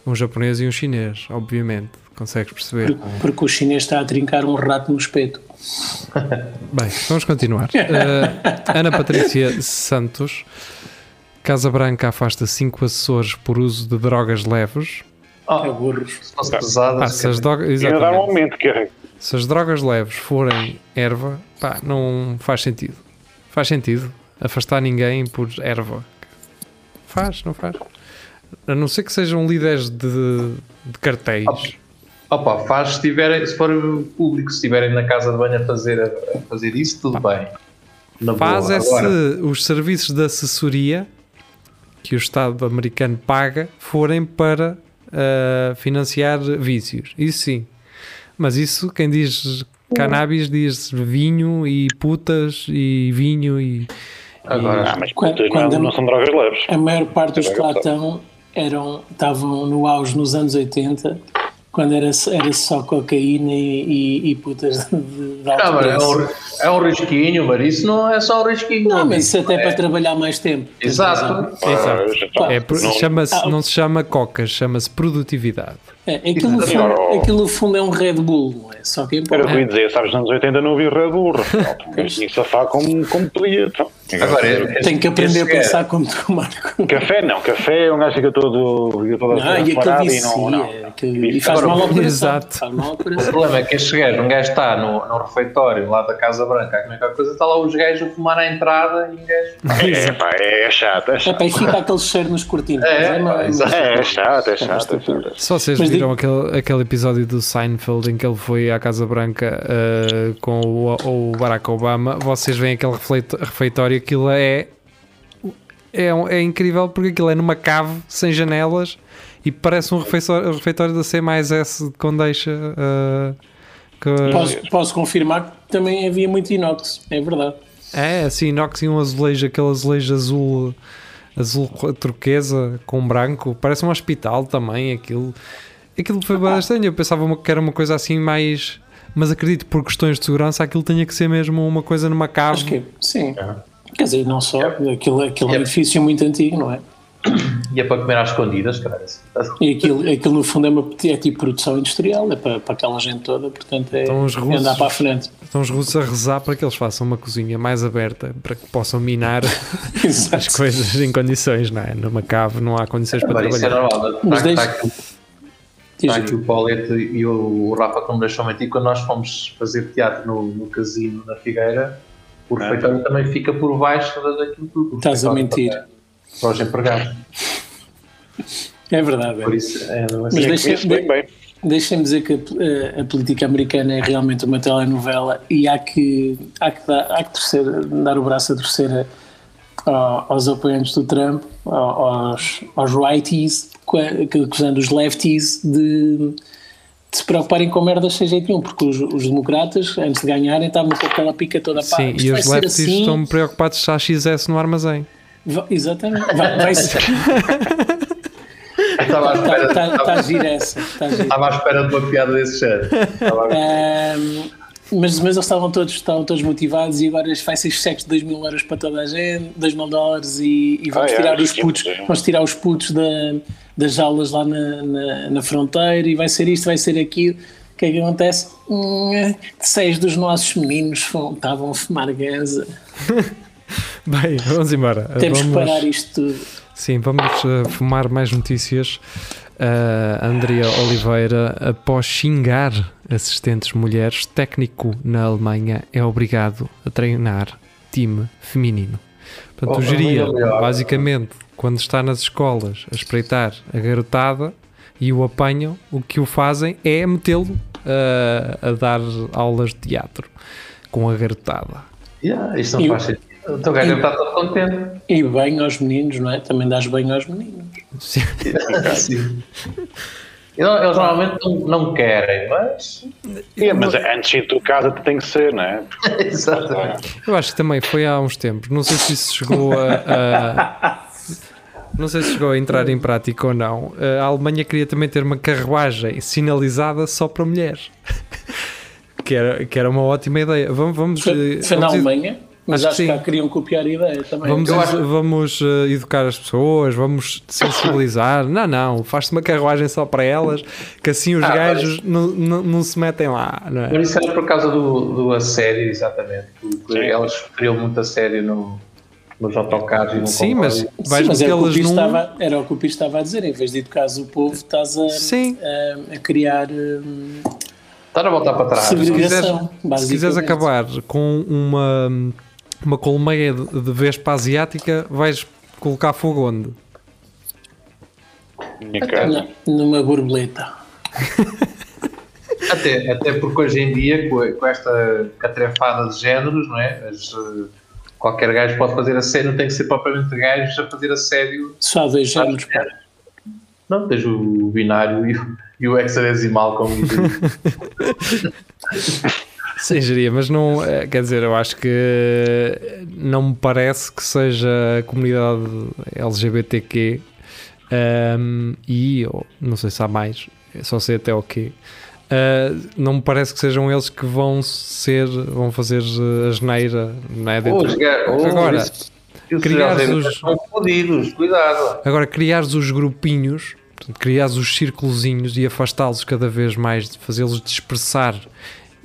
um japonês e um chinês, obviamente. Consegues perceber? Porque, porque o chinês está a trincar um rato no espeto. (laughs) Bem, vamos continuar. Uh, Ana Patrícia Santos. Casa Branca afasta cinco assessores por uso de drogas leves. Oh, é burros. Pesadas. Ah, se as drogas, exatamente. que é se as drogas leves forem erva, pá, não faz sentido. Faz sentido afastar ninguém por erva. Faz, não faz? A não ser que sejam líderes de, de cartéis. Opa, faz se, tiverem, se for público, se estiverem na casa de banho a fazer, a fazer isso, tudo bem. Na faz boa. é Agora, se os serviços de assessoria que o Estado americano paga forem para uh, financiar vícios. Isso sim, mas isso, quem diz cannabis, diz vinho e putas e vinho e. Agora, e... Ah, mas putas quando, não, não, são drogas leves. A maior parte dos que lá estão eram, estavam no auge nos anos 80, quando era, era só cocaína e, e, e putas de, de alto Não, é, um, é um risquinho, mas isso não é só um risquinho. Não, mas isso até é é, para trabalhar mais tempo. Tens razão. Exato. Exato. Pá, É, não- chama-se- Ah, não se chama cocas, chama-se produtividade. É, aquilo, no fundo, aquilo no fundo é um Red Bull, não é? Só que Era importa. o que eu ia dizer, sabes, nos anos 80 não havia Red Bull, (laughs) porque tinha que safar como, como podia. então. Agora, é- Tem que aprender a esse é- pensar como tu, Marco. Café não, café um gajo fica todo, fica todo Ah, e parado e vicia, não, não. que- e faz Agora, mal ao coração. exato. Faz mal ao O problema é que este gajo, um gajo está no, no refeitório lá da Casa Branca, como é que a coisa, está lá os gajos a fumar à entrada e um gajo. É, pá, é chato, é É, chato. pá, e fica aquele cheiro nos cortinos. É. É, é chato, é chato, é chato. Se vocês viram aquele, aquele episódio do Seinfeld em que ele foi à Casa Branca eh, com o, o Barack Obama, vocês veem aquele refeitório, aquilo é, é, um- é incrível porque aquilo é numa cave sem janelas e parece um refeitório, refeitório da C mais S de Condeixa. eh, que- Posso, posso confirmar que também havia muito inox, é verdade. É, assim, inox e um azulejo, aquele azulejo azul, azul turquesa com branco, parece um hospital também, aquilo. Aquilo foi bastante estranho, eu pensava uma- que era uma coisa assim mais... Mas acredito, por questões de segurança, aquilo tinha que ser mesmo uma coisa numa cave. Acho que sim. Quer dizer, não só, aquilo, aquilo é um edifício muito antigo, não é? E é para comer às escondidas, cara. E aquilo, aquilo no fundo é, uma, é tipo produção industrial, é para, para aquela gente toda, portanto é, Então os é russos- andar para a frente. Estão os russos a rezar para que eles façam uma cozinha mais aberta, para que possam minar (laughs) as coisas em condições, não é? Numa cave não há condições para Agora, isso é trabalhar. normal. Mas Está, deixa- está aqui, o Paulete e o, Rafa que não me deixou mentir. Quando nós fomos fazer teatro no, no casino na Figueira, o refeitório também fica por baixo da- daquilo tudo. Estás a mentir. Para, para os empregados. É verdade. Por É. isso, é, não é Mas assim. deixa- Isso bem, bem. Deixem-me dizer que a, a política americana é realmente uma telenovela e há que, há que, dar, há que torcer, dar o braço a torcer a- aos apoiantes do Trump, aos, aos righties, acusando os lefties de, de se preocuparem com merdas sem jeito nenhum, porque os, os democratas, antes de ganharem, estavam com aquela pica toda pá, Sim, e os lefties assim, estão preocupados se há XS no armazém. vai- exatamente, vai, vai ser, (laughs) Estava à espera, está, está, estava, está a giro essa, giro. estava à espera de uma piada desse género. Mas, mas eles estavam todos, estavam todos motivados e agora vai ser cheques de 2 mil euros para toda a gente, 2 mil dólares e, e vamos Ah, é, tirar os sim, putos, vamos tirar os putos da, das jaulas lá na, na, na fronteira e vai ser isto, vai ser aquilo. O que é que acontece? Hum, seis dos nossos meninos estavam a fumar ganza. (laughs) Bem, vamos embora. Temos vamos, que parar isto tudo. Sim, vamos uh, fumar mais notícias. Uh, Andrea Oliveira, após xingar assistentes mulheres, técnico na Alemanha é obrigado a treinar time feminino. Portanto, Oh, o geria, basicamente, quando está nas escolas a espreitar a garotada e o apanham, o que o fazem é metê-lo uh, a dar aulas de teatro com a garotada. Yeah, isto não E o- faz sentido. O teu gajo estar todo contente. E bem aos meninos, não é? Também dás bem aos meninos. Sim. (laughs) Sim. (laughs) Eles, eles normalmente não, não querem, mas. É, mas antes de ir de casa tem que ser, não é? (laughs) Exatamente. Eu acho que também foi há uns tempos. Não sei se isso chegou a. a- (laughs) não sei se chegou a entrar em prática ou não. A Alemanha queria também ter uma carruagem sinalizada só para mulheres. (laughs) Que era, que era uma ótima ideia. Vamos, vamos, Foi, eh, foi na vamos, Alemanha, mas Acho acho, que que cá queriam copiar a ideia também. vamos, acho- vamos eh, educar as pessoas, vamos sensibilizar. Não, não, faz-se uma carruagem só para elas, que assim os Ah, gajos não, não, não se metem lá. Não é? Mas isso era por causa do, do assédio, exatamente. que- que Sim. Elas sofriam muito assédio no, nos autocarros e no Sim, mas Sim, mas era o, que o estava, era o que o Pires estava a dizer, em vez de educares o povo, estás a, Sim. a, a criar hum, Estar a voltar para trás. Se quiseres basicamente. acabar com uma, uma colmeia de, de vespa asiática, vais colocar fogo onde? Minha casa. Numa borboleta. (laughs) Até, até porque hoje em dia, com, com esta catrefada de géneros, não é? As, eh, qualquer gajo pode fazer assédio, não tem que ser propriamente gajos a fazer assédio. Só dois géneros. pá. Não, tens o binário e o, e o hexadecimal, como dizem. (laughs) (laughs) Sim, geria, mas não, eh, quer dizer, eu acho que não me parece que seja a comunidade LGBTQ ehm, e, não sei se há mais, só sei até o quê. Uh, não me parece que sejam eles que vão ser, vão fazer a geneira, não é? Dentro. Oh, Agora, oh, criares os, fodidos, cuidado. agora criares os grupinhos, portanto, criares os círculozinhos e afastá-los cada vez mais, fazê-los dispersar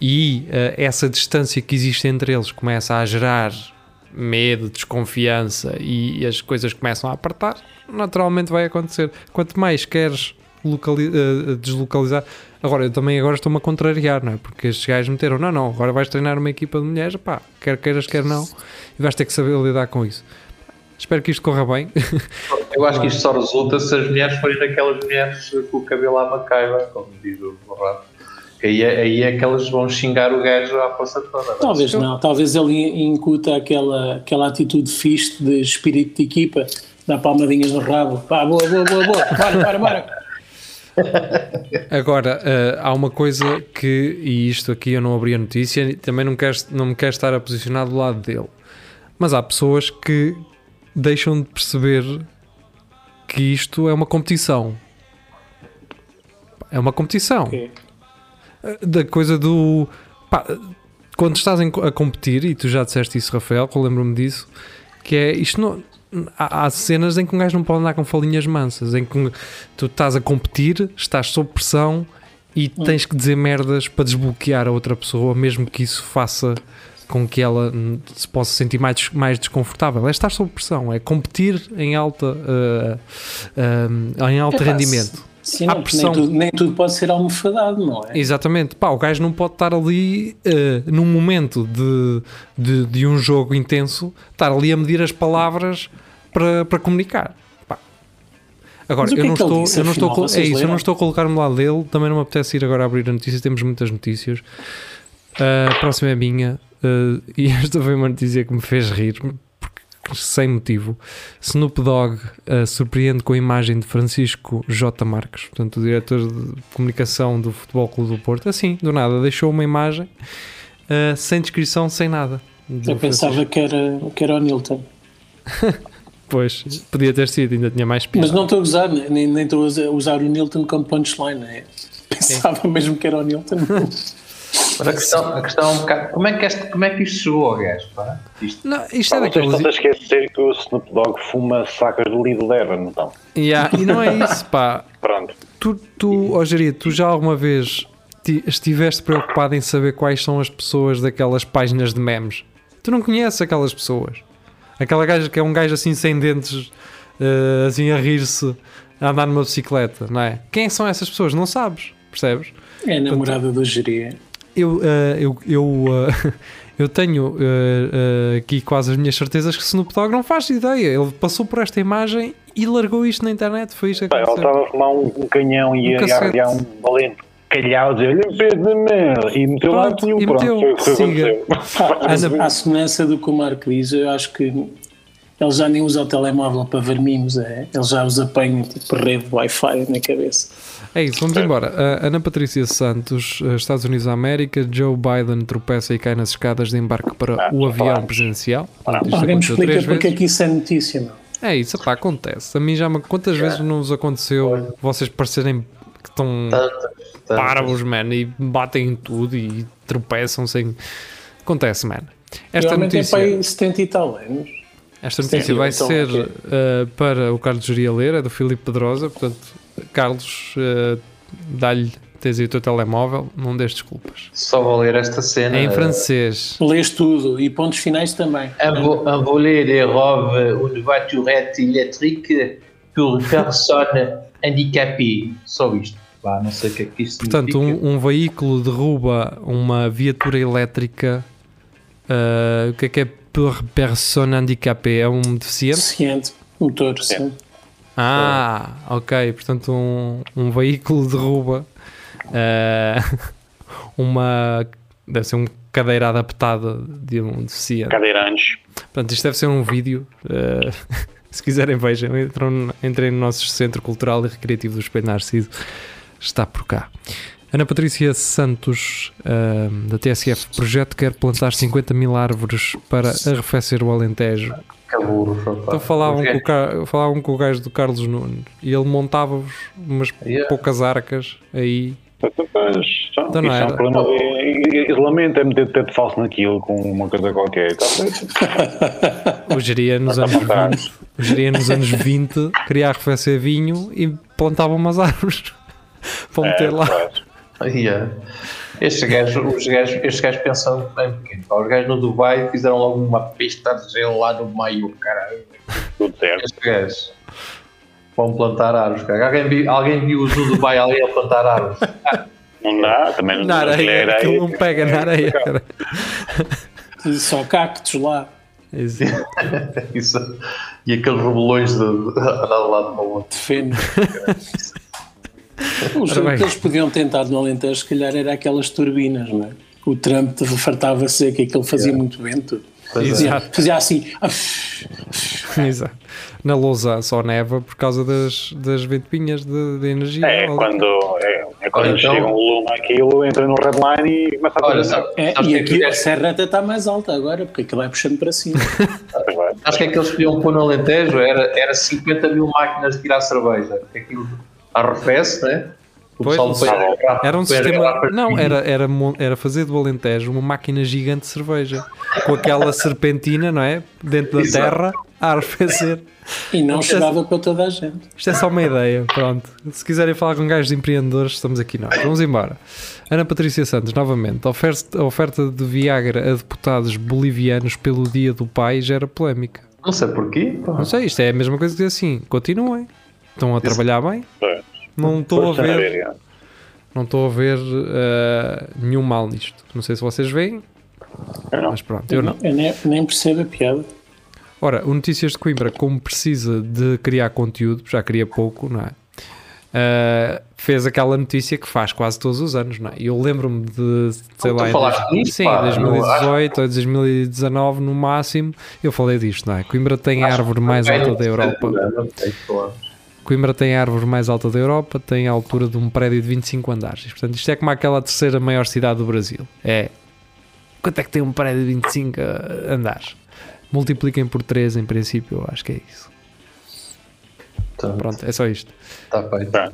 e uh, essa distância que existe entre eles começa a gerar medo, desconfiança e as coisas começam a apertar, naturalmente vai acontecer. Quanto mais queres uh, deslocalizar, agora eu também agora estou-me a contrariar, não é? Porque estes gajos meteram, não, não, agora vais treinar uma equipa de mulheres, pá, quer queiras, quer não, e vais ter que saber lidar com isso. Espero que isto corra bem. (laughs) Eu acho que isto só resulta se as mulheres forem daquelas mulheres com o cabelo à macaiba, como diz o Borrado. Aí é, aí é que elas vão xingar o gajo à força toda. Talvez não, talvez ele incuta aquela, aquela atitude fixe de espírito de equipa, dá palmadinhas no rabo. Pá, boa, boa, boa, boa, para, para, para. Agora, uh, há uma coisa que, e isto aqui eu não abri a notícia, e também não, quero, não me quero estar a posicionar do lado dele, mas há pessoas que deixam de perceber que isto é uma competição. É uma competição. Okay da coisa do. Pá, quando estás a competir, e tu já disseste isso, Rafael, que eu lembro-me disso, que é isto não. Há, há cenas em que um gajo não pode andar com falinhas mansas, em que tu estás a competir, estás sob pressão e hum. tens que dizer merdas para desbloquear a outra pessoa, mesmo que isso faça com que ela se possa sentir mais, mais desconfortável. É estar sob pressão, é competir em alta uh, uh, em alto é rendimento. Sim, não, pressão... nem, tudo, nem, tudo, pode ser almofadado, não é? Exatamente. Pá, o gajo não pode estar ali uh, num momento de, de, de, um jogo intenso, estar ali a medir as palavras para, para comunicar. Pá. Agora, eu, é não estou, disse, eu não estou, é isso, eu não estou a colocar-me lá dele, também não me apetece ir agora a abrir a notícia, temos muitas notícias. Uh, a próxima é minha, uh, e (laughs) esta foi uma notícia que me fez rir, sem motivo. Snoop Dogg uh, surpreende com a imagem de Francisco J. Marques, portanto, o diretor de comunicação do Futebol Clube do Porto. Assim, do nada, deixou uma imagem uh, sem descrição, sem nada. Eu pensava que era, que era o Nilton. (laughs) pois, podia ter sido, ainda tinha mais piada. Mas não estou a usar, nem, nem estou a usar o Nilton como punchline. Né? Pensava Sim. mesmo que era o Nilton. (laughs) Mas a questão, a questão é um bocado. Como é que, este, como é que isto chegou ao gajo? Pá? Isto, não, isto é daqueles. Estão a esquecer que o Snoop Dogg fuma sacas do Lidl Evan, então. Yeah, e não é isso, pá. Pronto. Tu, tu oh, tu já alguma vez estiveste preocupado em saber quais são as pessoas daquelas páginas de memes? Tu não conheces aquelas pessoas. Aquela gaja que é um gajo assim sem dentes, uh, assim a rir-se, a andar numa bicicleta, não é? Quem são essas pessoas? Não sabes, percebes? É a namorada Portanto, do Jeria eu, uh, eu, eu, uh, (laughs) eu tenho uh, aqui quase as minhas certezas que Snoop Dogg não faz ideia. Ele passou por esta imagem e largou isto na internet. Foi isto que Ele estava a fumar um, um canhão e um ia um valente calhau dizer olha um de merda e meteu lá e pronto. Meteu. Foi, Siga. À semelhança do que o Marco diz, eu acho que ele já nem usa o telemóvel para ver mimos, é? ele já os apanha tipo rede Wi-Fi na cabeça. É isso, vamos embora. Uh, Ana Patrícia Santos, uh, Estados Unidos da América, Joe Biden tropeça e cai nas escadas de embarque para ah, o avião presidencial. Alguém me explica porque é que isso é notícia, meu. É isso, pá, acontece. A mim já me, quantas vezes não vos aconteceu vocês parecerem que estão parvos, man, e batem em tudo e tropeçam sem. Acontece, man. Esta notícia. Tem 70 e tal anos. Esta notícia vai então, ser uh, para o Carlos Geria ler, é do Filipe Pedrosa, portanto Carlos, uh, dá-lhe, tens aí o teu telemóvel, não dês desculpas. Só vou ler esta cena. É em francês. Lês tudo e pontos finais também. Un, volet de robe une voiturette électrique pour personne (laughs) handicapée. Só isto. Bah, não sei o que é que isto Portanto, um, um, veículo derruba uma viatura elétrica. Uh, o que é que é por personne handicapée? É um deficiente? Deficiente, motor, sim. Ah, ok. Portanto, um, um veículo derruba uh, (laughs) uma. Deve ser uma cadeira adaptada de um deficiente. Cadeirantes. Portanto, isto deve ser um vídeo. Uh, (laughs) se quiserem, vejam. Entram, entrem no nosso Centro Cultural e Recreativo do Espelho Narciso. Está por cá. Ana Patrícia Santos, ahm, da TSF Projeto, quer plantar 50 mil árvores para arrefecer o Alentejo. Caburos, rapaz. Então falavam com, o falavam com o gajo do Carlos Nunes e ele montava-vos umas Yeah. poucas arcas aí. Pois, então, Então não isso é um era. problema de isolamento, é meter teto falso naquilo com uma coisa qualquer. Tá. O geria (laughs) nos anos a 20, o geria nos anos 20 queria arrefecer vinho e plantava umas árvores (laughs) para meter lá. Pois. Yeah. Estes gajos, os gajos, estes gajos pensam em pequeno. Os gajos no Dubai fizeram logo uma pista de gelo lá no meio, caralho. Tudo certo. Estes gajos vão plantar árvores. Cara. Alguém, viu, alguém viu no Dubai alguém a plantar árvores? (laughs) Não dá, também não Na não areia, era aquilo aí. não pega na areia. cara. Só cactos lá. Isso. (laughs) Isso. E aqueles rebolões de, de andar de lado para o outro. de feno. (laughs) Bem. que eles podiam tentar no Alentejo, se calhar, era aquelas turbinas, não é? O Trump fartava-se que aquilo fazia muito vento. É. Fazia, fazia assim. (laughs) Exato. Na Lousa só neva por causa das, das ventoinhas de, de energia. É quando, é, é quando Olha, então- chega um lume aquilo, entra no redline e começa a Olha, sabe, É, sabes e que é aqui a serra até está mais alta agora, porque aquilo vai puxando para cima. (laughs) Acho que é que eles podiam pôr no Alentejo era, era 50 mil máquinas de tirar cerveja. Porque arrefece, né? O Pois, pessoal não depois Era um sistema. para Não, era, era, era fazer do Alentejo uma máquina gigante de cerveja. Com aquela (laughs) serpentina, não é? Dentro da Exato. terra, a arrefecer. E não chegava com toda a gente. Isto é só uma ideia, pronto. Se quiserem falar com gajos de empreendedores, estamos aqui nós. Vamos embora. Ana Patrícia Santos, novamente. A oferta, oferta de Viagra a deputados bolivianos pelo Dia do Pai gera polémica. Não sei porquê. pá. Não sei, isto é a mesma coisa que dizer assim. Continuem. Estão a trabalhar bem. Pois. Não estou a ver, não estou a ver eh, nenhum mal nisto. Não sei se vocês veem, Eu não. mas pronto, eu não. Eu nem, nem percebo a piada. Ora, o Notícias de Coimbra, como precisa de criar conteúdo, já cria pouco, não é? Ah, fez aquela notícia que faz quase todos os anos, não é? Eu lembro-me de, sei lá, em nisso, sim, pá, 2018 ou 2019 no máximo, eu falei disto, não é? Coimbra tem a árvore mais alta da Europa. Não sei, pô. Coimbra tem a árvore mais alta da Europa, tem a altura de um prédio de 25 andares. Portanto, isto é como aquela terceira maior cidade do Brasil. É. Quanto é que tem um prédio de 25 andares? Multipliquem por 3 em princípio, eu acho que é isso. Portanto, Pronto, é só isto. Está feito. Tá.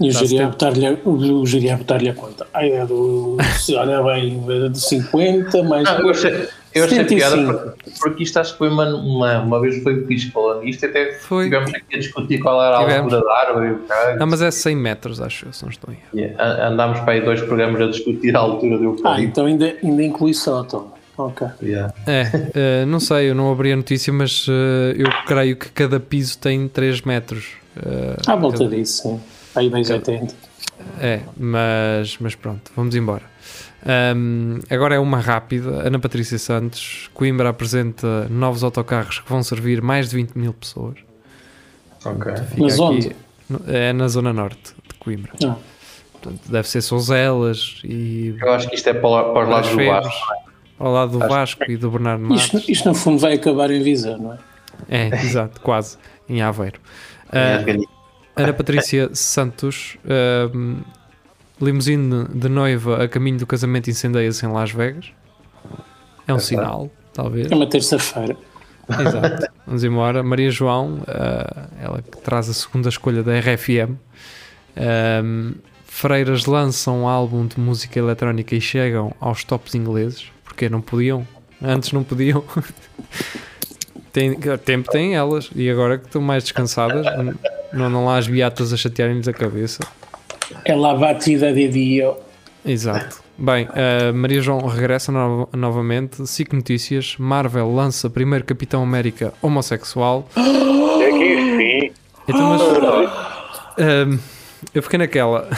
E o a tempo. botar-lhe a botar-lhe a conta. Ai, é do. Olha bem, de 50, mais. Achei, eu achei 75. piada porque, porque isto acho que foi uma, uma, uma vez foi o Fiz falando isto, até Foi. tivemos aqui a discutir qual era a Tivemos. altura da árvore. e. Não, mas é 100 metros, acho eu, se não estou em. Yeah, Andámos para aí dois programas a discutir a altura do Ah, eucalipto. então ainda, ainda inclui sótão. Ok. Yeah. É, eh, não sei, eu não abri a notícia, mas eh, eu creio que cada piso tem 3 metros. Eh, À volta disso, sim. Aí 280. É, mas, mas pronto, vamos embora. Ahm, agora é uma rápida. Ana Patrícia Santos, Coimbra apresenta novos autocarros que vão servir mais de 20 mil pessoas. Ok. Mas onde? É na zona norte de Coimbra. Ah. Portanto, deve ser Souzelas e Eu acho que isto é para, o- para os lados do Vasco. ao lado do Vasco e do Bernardo Matos. Isto, isto no fundo vai acabar em Viseu, não é? É, exato, quase, em Aveiro. Ah, Ana Patrícia Santos, ahm, limusine de noiva a caminho do casamento incendeia-se em Las Vegas. É um sinal, talvez. É uma terça-feira. Exato. Vamos embora. Maria João, ah, ela que traz a segunda escolha da RFM. Ahm, Freiras lançam um álbum de música eletrónica e chegam aos tops ingleses, porque não podiam. Antes não podiam. (laughs) Tem, tempo têm elas e agora que estão mais descansadas, não andam lá as beatas a chatearem-lhes a cabeça. É lá batida de dia. Exato. Bem, a Maria João regressa no- novamente. SIC Notícias: Marvel lança primeiro Capitão América homossexual. (gasps) É que enfim. Então, mas, ahm, eu fiquei naquela.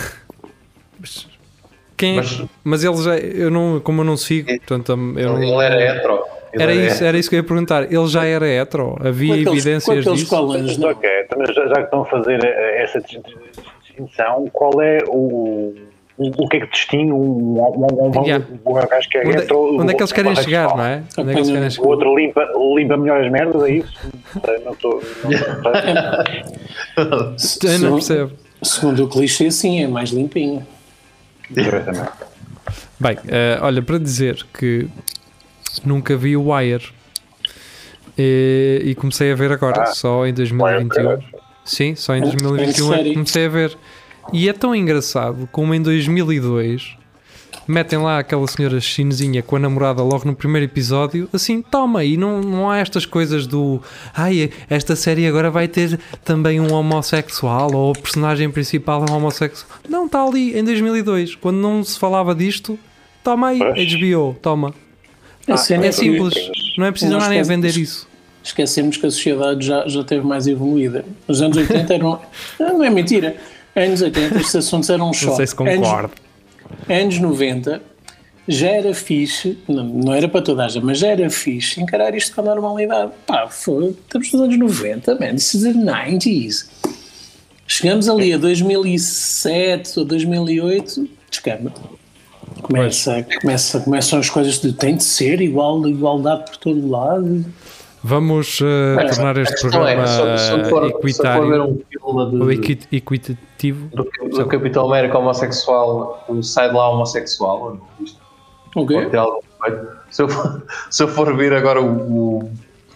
Mas (laughs) Quem é? Mas- Mas ele já. Eu não, como eu não sigo, portanto, eu não- Ele era hetero. Ele Era era isso, era isso que eu ia perguntar. Ele já era hetero? Havia evidências disso? colãs, Mas, não. ok, então, já, já que estão a fazer eh, essa distinção, qual é o. O, o que é que distingue um, um, um, um, Yeah. um gajo que é Onde, hetero, onde é que eles querem o- chegar, não é? Onde é que eles querem O chegar? outro limpa, limpa melhor as merdas, é isso? Não Não estou. não (laughs) não Segundo, percebo. segundo o clichê, sim, é mais limpinho. Diretamente. Bem, eh, olha, para dizer que nunca vi o Wire e, e comecei a ver agora, Ah, só em 2021. Sim, só em É, 2021 é que comecei a ver. E é tão engraçado como em 2002 metem lá aquela senhora chinesinha com a namorada logo no primeiro episódio, assim, toma, e não, não há estas coisas do ai, esta série agora vai ter também um homossexual ou o personagem principal é um homossexual. Não, está ali em 2002, quando não se falava disto, toma aí, Pois. HBO, toma. A cena É que simples, não é preciso nada nem a vender isso. Esquecemos que a sociedade já, já teve mais evoluída. Os anos 80 eram. (laughs) Não é mentira. Anos 80 estes assuntos eram um choque. Não sei se Anos- concordo. anos 90 já era fixe, não, não era para toda a gente, mas já era fixe encarar isto com a normalidade. Pá, foi, estamos nos anos 90, man, this is the 90s. Chegamos ali a 2007 ou 2008, descamba. Começa, começa, começam as coisas de tem de ser igual, igualdade por todo lado. Vamos eh, Mas tornar este programa é, se, se for, equitário um filme de- ou equi- equitativo. do, do Capitão América homossexual, sai de lá homossexual. Isto O quê? pode ter algum efeito. Se eu, for- (laughs) se eu for ver agora o, o,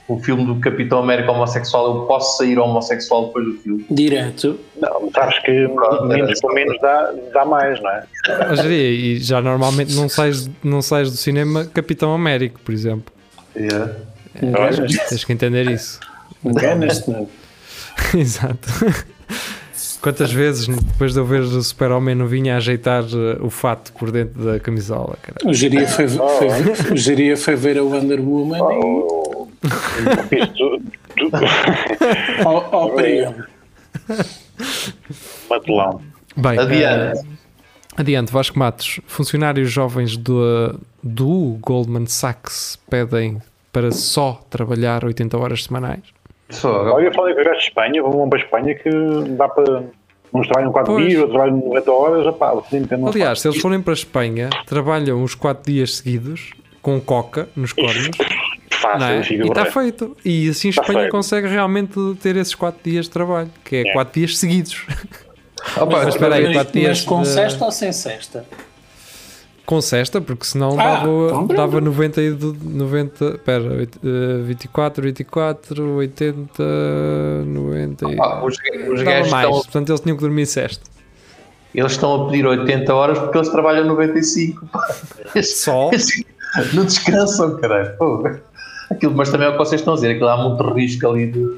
o filme do Capitão América homossexual, eu posso sair homossexual depois do filme. Direto. Não, sabes que menos por menos dá, dá mais, não é? Mas, e já normalmente não sais, não sais do cinema Capitão Américo, por exemplo. Enganas-te. Tens que entender isso. Enganas-te, não. (laughs) Exato. Quantas vezes depois de eu ver o Super-Homem não vinha a ajeitar eh, o fato por dentro da camisola, cara. O Geria foi, foi, o Geria foi ver a Wonder Woman Oh, Isto, tu, e ao, ao para ele. matelão. Bem, Adiante. eh, adiante, Vasco Matos. Funcionários jovens do, do Goldman Sachs pedem para só trabalhar 80 horas semanais. Só, Olha, eu falei que eu gosto de Espanha, vamos para a Espanha que dá para. Uns trabalham 4 Pois. dias, outros trabalham 90 horas, opá, Aliás, se eles forem para a Espanha, trabalham os 4 dias seguidos com coca nos cornos. (laughs) fácil, é? E está feito. E assim a Tá Espanha feito. consegue realmente ter esses 4 dias de trabalho, que é É. 4 dias seguidos. Opa, Mas espera aí, Mas, quatro dias mas com de- cesta ou sem cesta? Com cesta, porque senão Ah, dava, então dava 90 e do- 90, pera, oit- eh, 24, 24, 80, 90 e... opa, os, os Dava gajos mais, estão, portanto eles tinham que dormir sexta. eles estão a pedir 80 horas porque eles trabalham 95. pá. Só? (laughs) Não descansam, caralho. Pô. Aquilo, mas também é o que vocês estão a dizer, aquilo há muito risco ali de,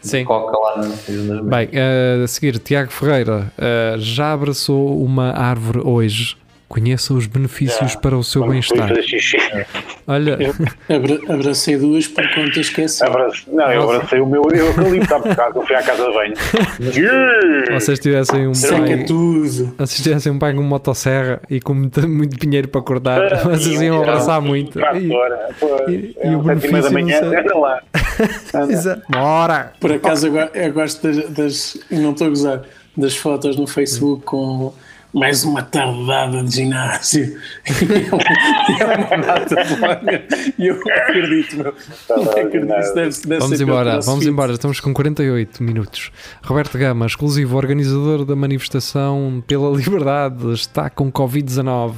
Sim. coca lá nas, Bem, eh, a seguir, Tiago Ferreira eh, já abraçou uma árvore hoje. Conheça os benefícios Já. para o seu bem-estar. Olha, Abra- abracei duas por conta esqueci. Abrace- Não, eu abracei o meu eucalipto há bocado, eu fui à casa de banho. se (laughs) vocês tivessem um Seca pai, tudo. se vocês tivessem um pai com motosserra e com muito, muito dinheiro para cortar, Ah, vocês iam abraçar muito. E- e- é e o e da benefício manhã, não sei. anda lá. (laughs) Anda. Exato. Bora! Por acaso eu, eu gosto das, das- não estou a gozar, das fotos no Facebook com mais uma tardada de ginásio (laughs) e é uma nata de longa e eu acredito, meu. Não acredito, isso deve, deve Vamos embora, vamos embora, estamos com 48 minutos. Roberto Gama, exclusivo organizador da manifestação pela liberdade, está com Covid-19.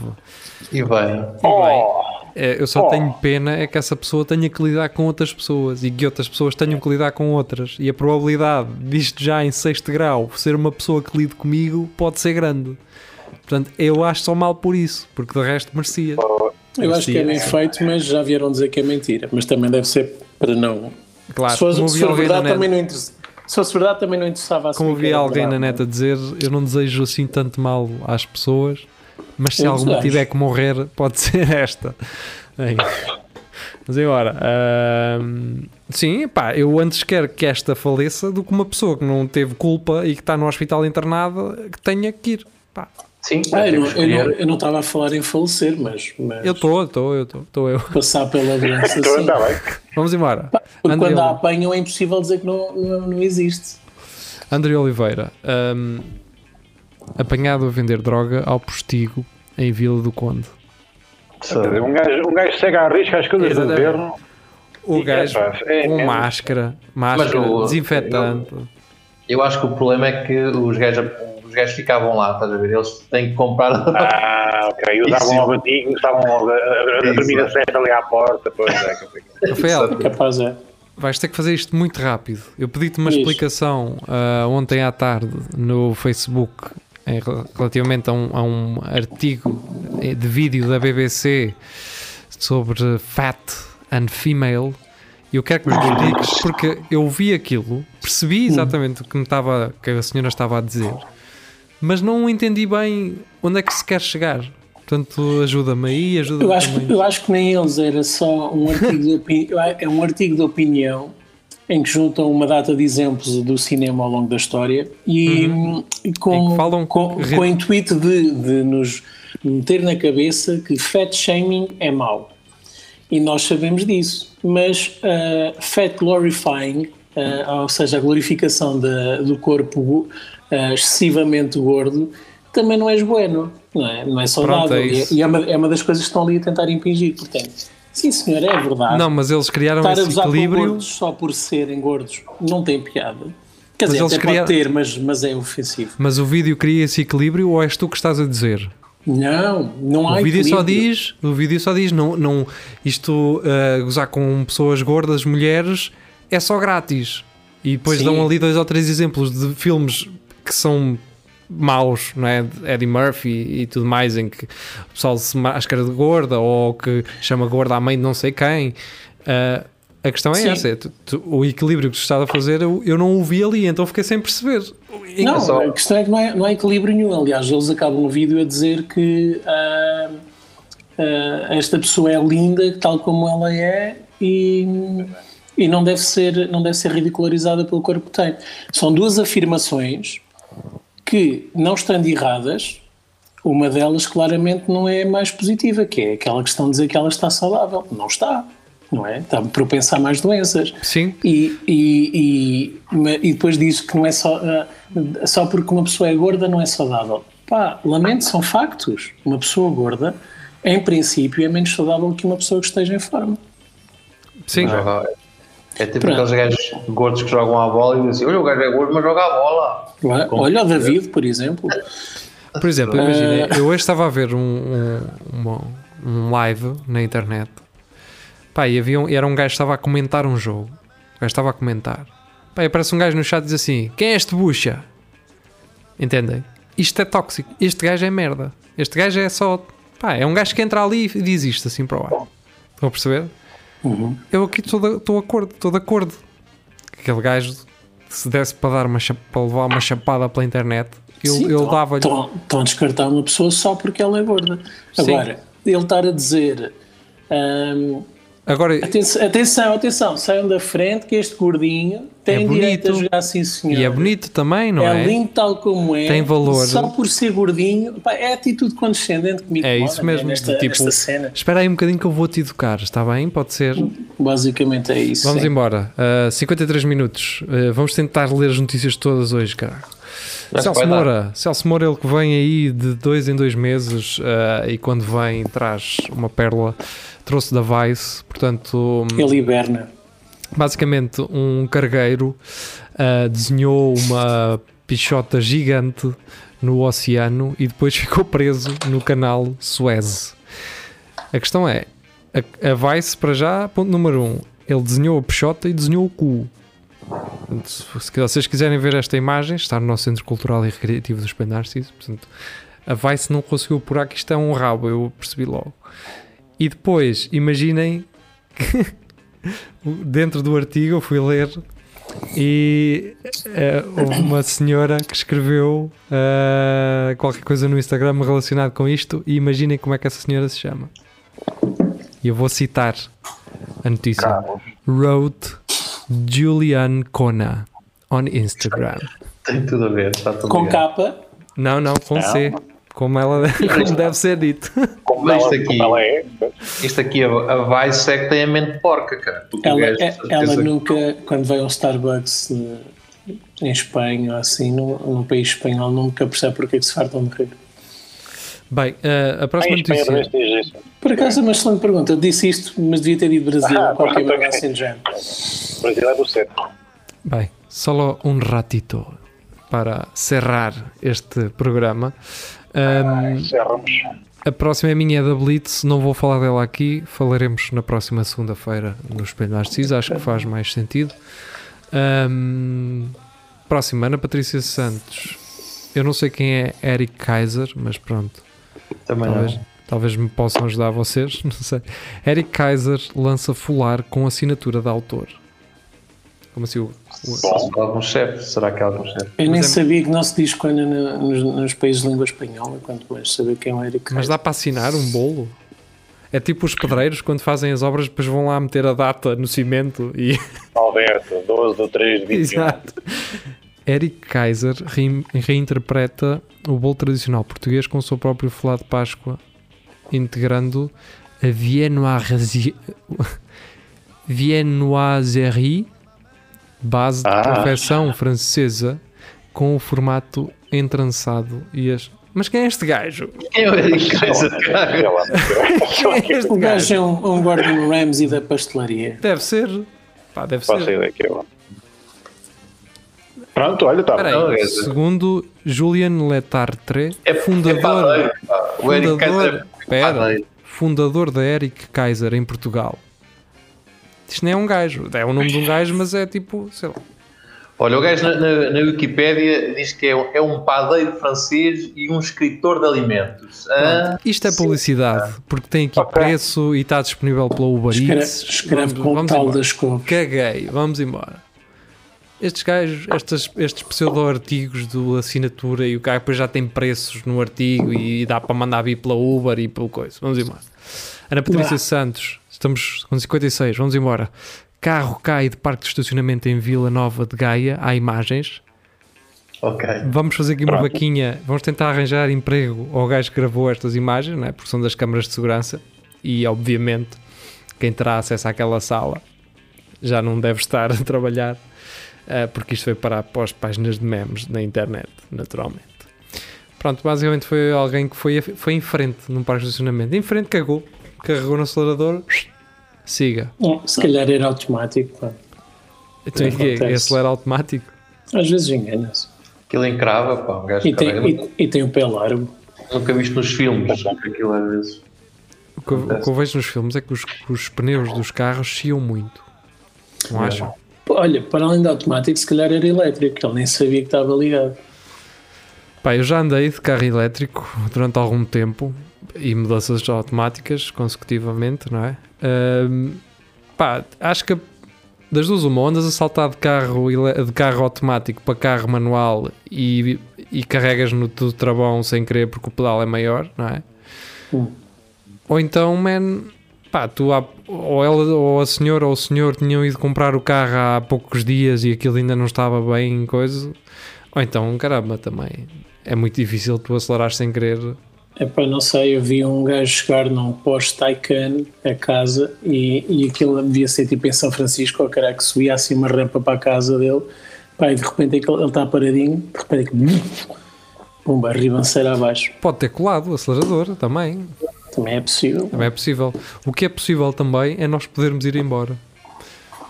E bem, Oh, É, eu só Oh. tenho pena é que essa pessoa tenha que lidar com outras pessoas e que outras pessoas tenham que lidar com outras. E a probabilidade disto já em sexto grau ser uma pessoa que lide comigo pode ser grande. Portanto, eu acho só mal por isso, porque de resto merecia. Eu acho que é bem Merecia. feito, mas já vieram dizer que é mentira. Mas também deve ser para não. Claro, se como se for na verdade, net- também não interessa. Se fosse verdade, também não interessava assim. Como vi alguém na verdade, net a dizer, eu não desejo assim tanto mal às pessoas, mas se alguma desejo. tiver que morrer, pode (laughs) ser esta. Bem, Mas agora, sim, pá, eu antes quero que esta faleça do que uma pessoa que não teve culpa e que está no hospital internada que tenha que ir. Pá, sim, Ah, eu, não, eu, não, escolher. eu não estava a falar em falecer, mas, mas eu estou, estou, eu estou, estou eu. passar pela (laughs) doença então sim. está bem. Vamos embora. Porque André, quando a apanham é impossível dizer que não, não, não existe. André Oliveira, ahm, apanhado a vender droga ao postigo em Vila do Conde. Um gajo, um gajo segue à risca as coisas do Exatamente. governo. O E, gajo é- com é- máscara, máscara, o- desinfetante. Eu acho que o problema é que os gajos, os gajos ficavam lá, estás a ver? Eles têm que comprar. Ah, ok. Usavam logo antigo, estavam logo a, a, a dormir a seta ali à porta. Pois é, que- Rafael, Capaz é. vais ter que fazer isto muito rápido. Eu pedi-te uma Diz. explicação ah, ontem à tarde no Facebook em rel- relativamente a um, a um artigo eh, de vídeo da BBC sobre fat and female. E eu quero que me expliques porque eu vi aquilo, percebi exatamente o que me estava, que a senhora estava a dizer, mas não entendi bem onde é que se quer chegar. Portanto, ajuda-me aí, ajuda-me Eu acho, eu acho que nem eles era só um artigo de opinião, (laughs) é um artigo de opinião em que juntam uma data de exemplos do cinema ao longo da história e, e com, falam- com, com o intuito de, de nos meter na cabeça que fat shaming é mau. E nós sabemos disso. Mas uh, fat glorifying, uh, ou seja, a glorificação da- do corpo uh, excessivamente gordo, também não é bueno, não é, não é saudável. Pronto, é E- isso. e é uma, é uma das coisas que estão ali a tentar impingir. Portanto, sim, senhor, é verdade. Não, mas eles criaram Estar esse equilíbrio. gordos só por serem gordos não tem piada. Quer Mas dizer, eles até criaram- pode ter, mas, mas é ofensivo. Mas o vídeo cria esse equilíbrio ou és tu que estás a dizer? Não, não há O vídeo só diz, o vídeo só diz, não, não, isto uh, gozar com pessoas gordas, mulheres, é só grátis. E depois Sim. dão ali dois ou três exemplos de filmes que são maus, não é? Eddie Murphy e tudo mais, em que o pessoal se máscara de gorda ou que chama gorda a mãe de não sei quem. Uh, a questão é Sim. essa, é tu- tu- o equilíbrio que tu estás a fazer, eu, eu não o vi ali, então fiquei sem perceber. Não, só- a questão é que não, é, não há equilíbrio nenhum. Aliás, eles acabam o vídeo a dizer que ah, ah, esta pessoa é linda, tal como ela é, e, e não, deve ser, não deve ser ridicularizada pelo corpo que tem. São duas afirmações que, não estando erradas, uma delas claramente não é mais positiva, que é aquela questão de dizer que ela está saudável. Não está, não é? Está propensa a mais doenças. Sim, E, e, e, e depois diz que não é só, ah, só porque uma pessoa é gorda não é saudável. Pá, lamento, são factos. Uma pessoa gorda, em princípio, é menos saudável que uma pessoa que esteja em forma. sim. Joga- É tipo Pronto. aqueles gajos gordos que jogam a bola e dizem: Olha, o gajo é gordo, mas joga a bola. Não é? Olha o David, por exemplo. Por exemplo, imagina, eu hoje estava a ver um, um, um live na internet pá, e havia um, era um gajo que estava a comentar um jogo. O gajo estava a comentar. Pá, e aparece um gajo no chat e diz assim: Quem é este bucha? Entendem? Isto é tóxico. Este gajo é merda. Este gajo é só. Pá, é um gajo que entra ali e diz isto assim para o ar. Estão a perceber? Uhum. Eu aqui estou de, estou de acordo, estou de acordo. Aquele gajo, se desse para, dar uma, para levar uma chapada pela internet, eu, Sim, dava-lhe. Estão, estão a descartar uma pessoa só porque ela é gorda. Sim. Agora, ele estar a dizer. hum, Agora, atenção, atenção, atenção, saiam da frente que este gordinho tem É direito a jogar sim senhor. e é bonito também, não é? é lindo tal como é. Tem valor. Só por ser gordinho. Pá, é a atitude condescendente que me É isso mesmo. Nesta, tipo, nesta cena. espera aí um bocadinho que eu vou te educar, está bem? Pode ser. Basicamente é isso. Vamos sim. embora. Uh, 53 minutos. Uh, vamos tentar ler as notícias todas hoje, caralho. Acho que Celso dar. Moura, Celso Moura, ele que vem aí de dois em dois meses uh, e quando vem traz uma pérola, trouxe da Vice, portanto, hum, Ele hiberna. basicamente um cargueiro uh, desenhou uma pichota gigante no oceano e depois (laughs) ficou preso no canal Suez. A questão é, a, a Vice para já, ponto número um, ele desenhou a pichota e desenhou o cu. Portanto, se, vocês quiserem ver esta imagem, está no nosso Centro Cultural e Recreativo do Espelho Narciso, portanto, a Vice não conseguiu apurar que isto é um rabo, eu percebi logo. E depois, imaginem que (laughs) dentro do artigo eu fui ler e eh, houve uma senhora que escreveu eh, qualquer coisa no Instagram relacionado com isto e imaginem como é que essa senhora se chama. E eu vou citar a notícia. Wrote Julian Kona on Instagram. Tem tudo a ver, está tudo Com capa. Não, não, com C. Como, ela, (laughs) como deve ser dito. Como ela, isto aqui- como ela é. Isto aqui, a, a Vice é que tem a mente porca, cara. Ela, é- ela nunca, quando vai ao Starbucks eh, em Espanha ou assim, num, num país espanhol, nunca percebe porque é que se fartam de rir. Bem, eh, a próxima notícia. Por acaso é uma excelente pergunta. Eu disse isto, mas devia ter dito Brasil Ah, qualquer ok. assim de género. Brasil é do centro. Bem, solo um ratito para cerrar este programa. Um, Cerramos. a próxima é minha, é da Blitz. Não vou falar dela aqui. Falaremos na próxima segunda-feira no Espelho Narciso. Acho que faz mais sentido. Um, próxima, Ana Patrícia Santos. Eu não sei quem é Eric Kaiser, mas pronto. Também Talvez, não. Talvez me possam ajudar vocês. (laughs) Não sei. Eric Kaiser lança fular com assinatura de autor. Como assim? O, for algum chefe, será que é algum chefe? Eu nem é- sabia que não se diz quando na- nos, nos países de língua espanhola, quanto mais saber quem é o Eric. mas dá para assinar um bolo? É tipo os pedreiros quando fazem as obras, depois vão lá meter a data no cimento e. (laughs) Alberto, 12 do 3 de 21. Exato. Eric Kaiser rein- reinterpreta o bolo tradicional português com o seu próprio folado de Páscoa, integrando a viennoiserie, viennoiserie base de Ah. confecção francesa, com o formato entrançado e as... Mas quem é este gajo? Quem é o Eric Kaiser? Sei lá, Quem é este O gajo gajo? é um, um Gordon Ramsay da pastelaria. Deve ser... Pá, deve Faço ser. ideia que é. Pronto, olha, tá. Quer dizer- segundo Julian Letartre, É fundador... É pá. O Eric fundador, Kaiser é pera, padeiro. fundador da Eric Kaiser em Portugal. Isto não é um gajo, é o nome de um gajo, mas é tipo, sei lá. Olha, o gajo na, na, na Wikipédia diz que é, um- é um padeiro francês e um escritor de alimentos. Ah, Isto é publicidade, porque tem aqui Ok. preço e está disponível pela Uber Escreve, Eats. escreve Vamos- com vamos tal embora. das couves. Caguei, vamos embora. Estes gajos, estes, estes pseudo-artigos do assinatura e o cara depois já tem preços no artigo e dá para mandar vir pela Uber e pelo coisa. Vamos embora. Ana Patrícia. Santos, estamos com 56, vamos embora. Carro cai de parque de estacionamento em Vila Nova de Gaia, há imagens. ok. Vamos fazer aqui uma Pronto. vaquinha, vamos tentar arranjar emprego ao gajo que gravou estas imagens, não é? porque são das câmaras de segurança e obviamente quem terá acesso àquela sala já não deve estar a trabalhar eh, porque isto foi parar para as páginas de memes na internet, naturalmente. Pronto, basicamente foi alguém que foi, foi em frente num parque de estacionamento, em frente cagou, carregou no acelerador, siga. Bom, se calhar era automático. pá. Então, e quê? Acontece. acelera automático. Às vezes engana-se. Aquilo encrava, pá. Um gajo E tem, e, e tem o pé largo. Nunca visto nos filmes. Aquilo às vezes. O que, eu, o que eu vejo nos filmes é que os, que os pneus dos carros chiam muito. Não É. acham? Olha, para além de automático, se calhar era elétrico. Ele nem sabia que estava ligado. Pá, eu já andei de carro elétrico durante algum tempo e mudanças automáticas consecutivamente, não é? Pá, acho que das duas uma, andas a saltar de carro, de carro automático para carro manual e, e carregas no teu travão sem querer porque o pedal é maior, não é? Hum. Ou então, man, pá, tu há- ou ela ou a senhora ou o senhor tinham ido comprar o carro há poucos dias e aquilo ainda não estava bem em coisa. Ou então, caramba, também é muito difícil tu acelerar sem querer. Epá, não sei, eu vi um gajo chegar num posto Taycan a casa e, e aquilo devia ser tipo em São Francisco, ou caralho, que subia assim uma rampa para a casa dele, pá, e de repente ele está paradinho, de repente aquilo, pumba, a ribanceira abaixo. Pode ter colado o acelerador também. Também é possível. Também é possível. O que é possível também é nós podermos ir embora.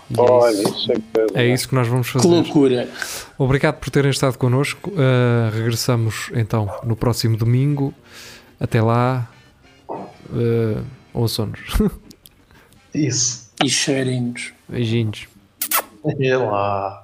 E é Olha, isso. isso é que É isso que nós vamos Que fazer. loucura! Obrigado por terem estado connosco. Uh, regressamos então no próximo domingo. Até lá. Uh, ouçam-nos. (laughs) Isso. E cheirem-nos. Beijinhos. E lá.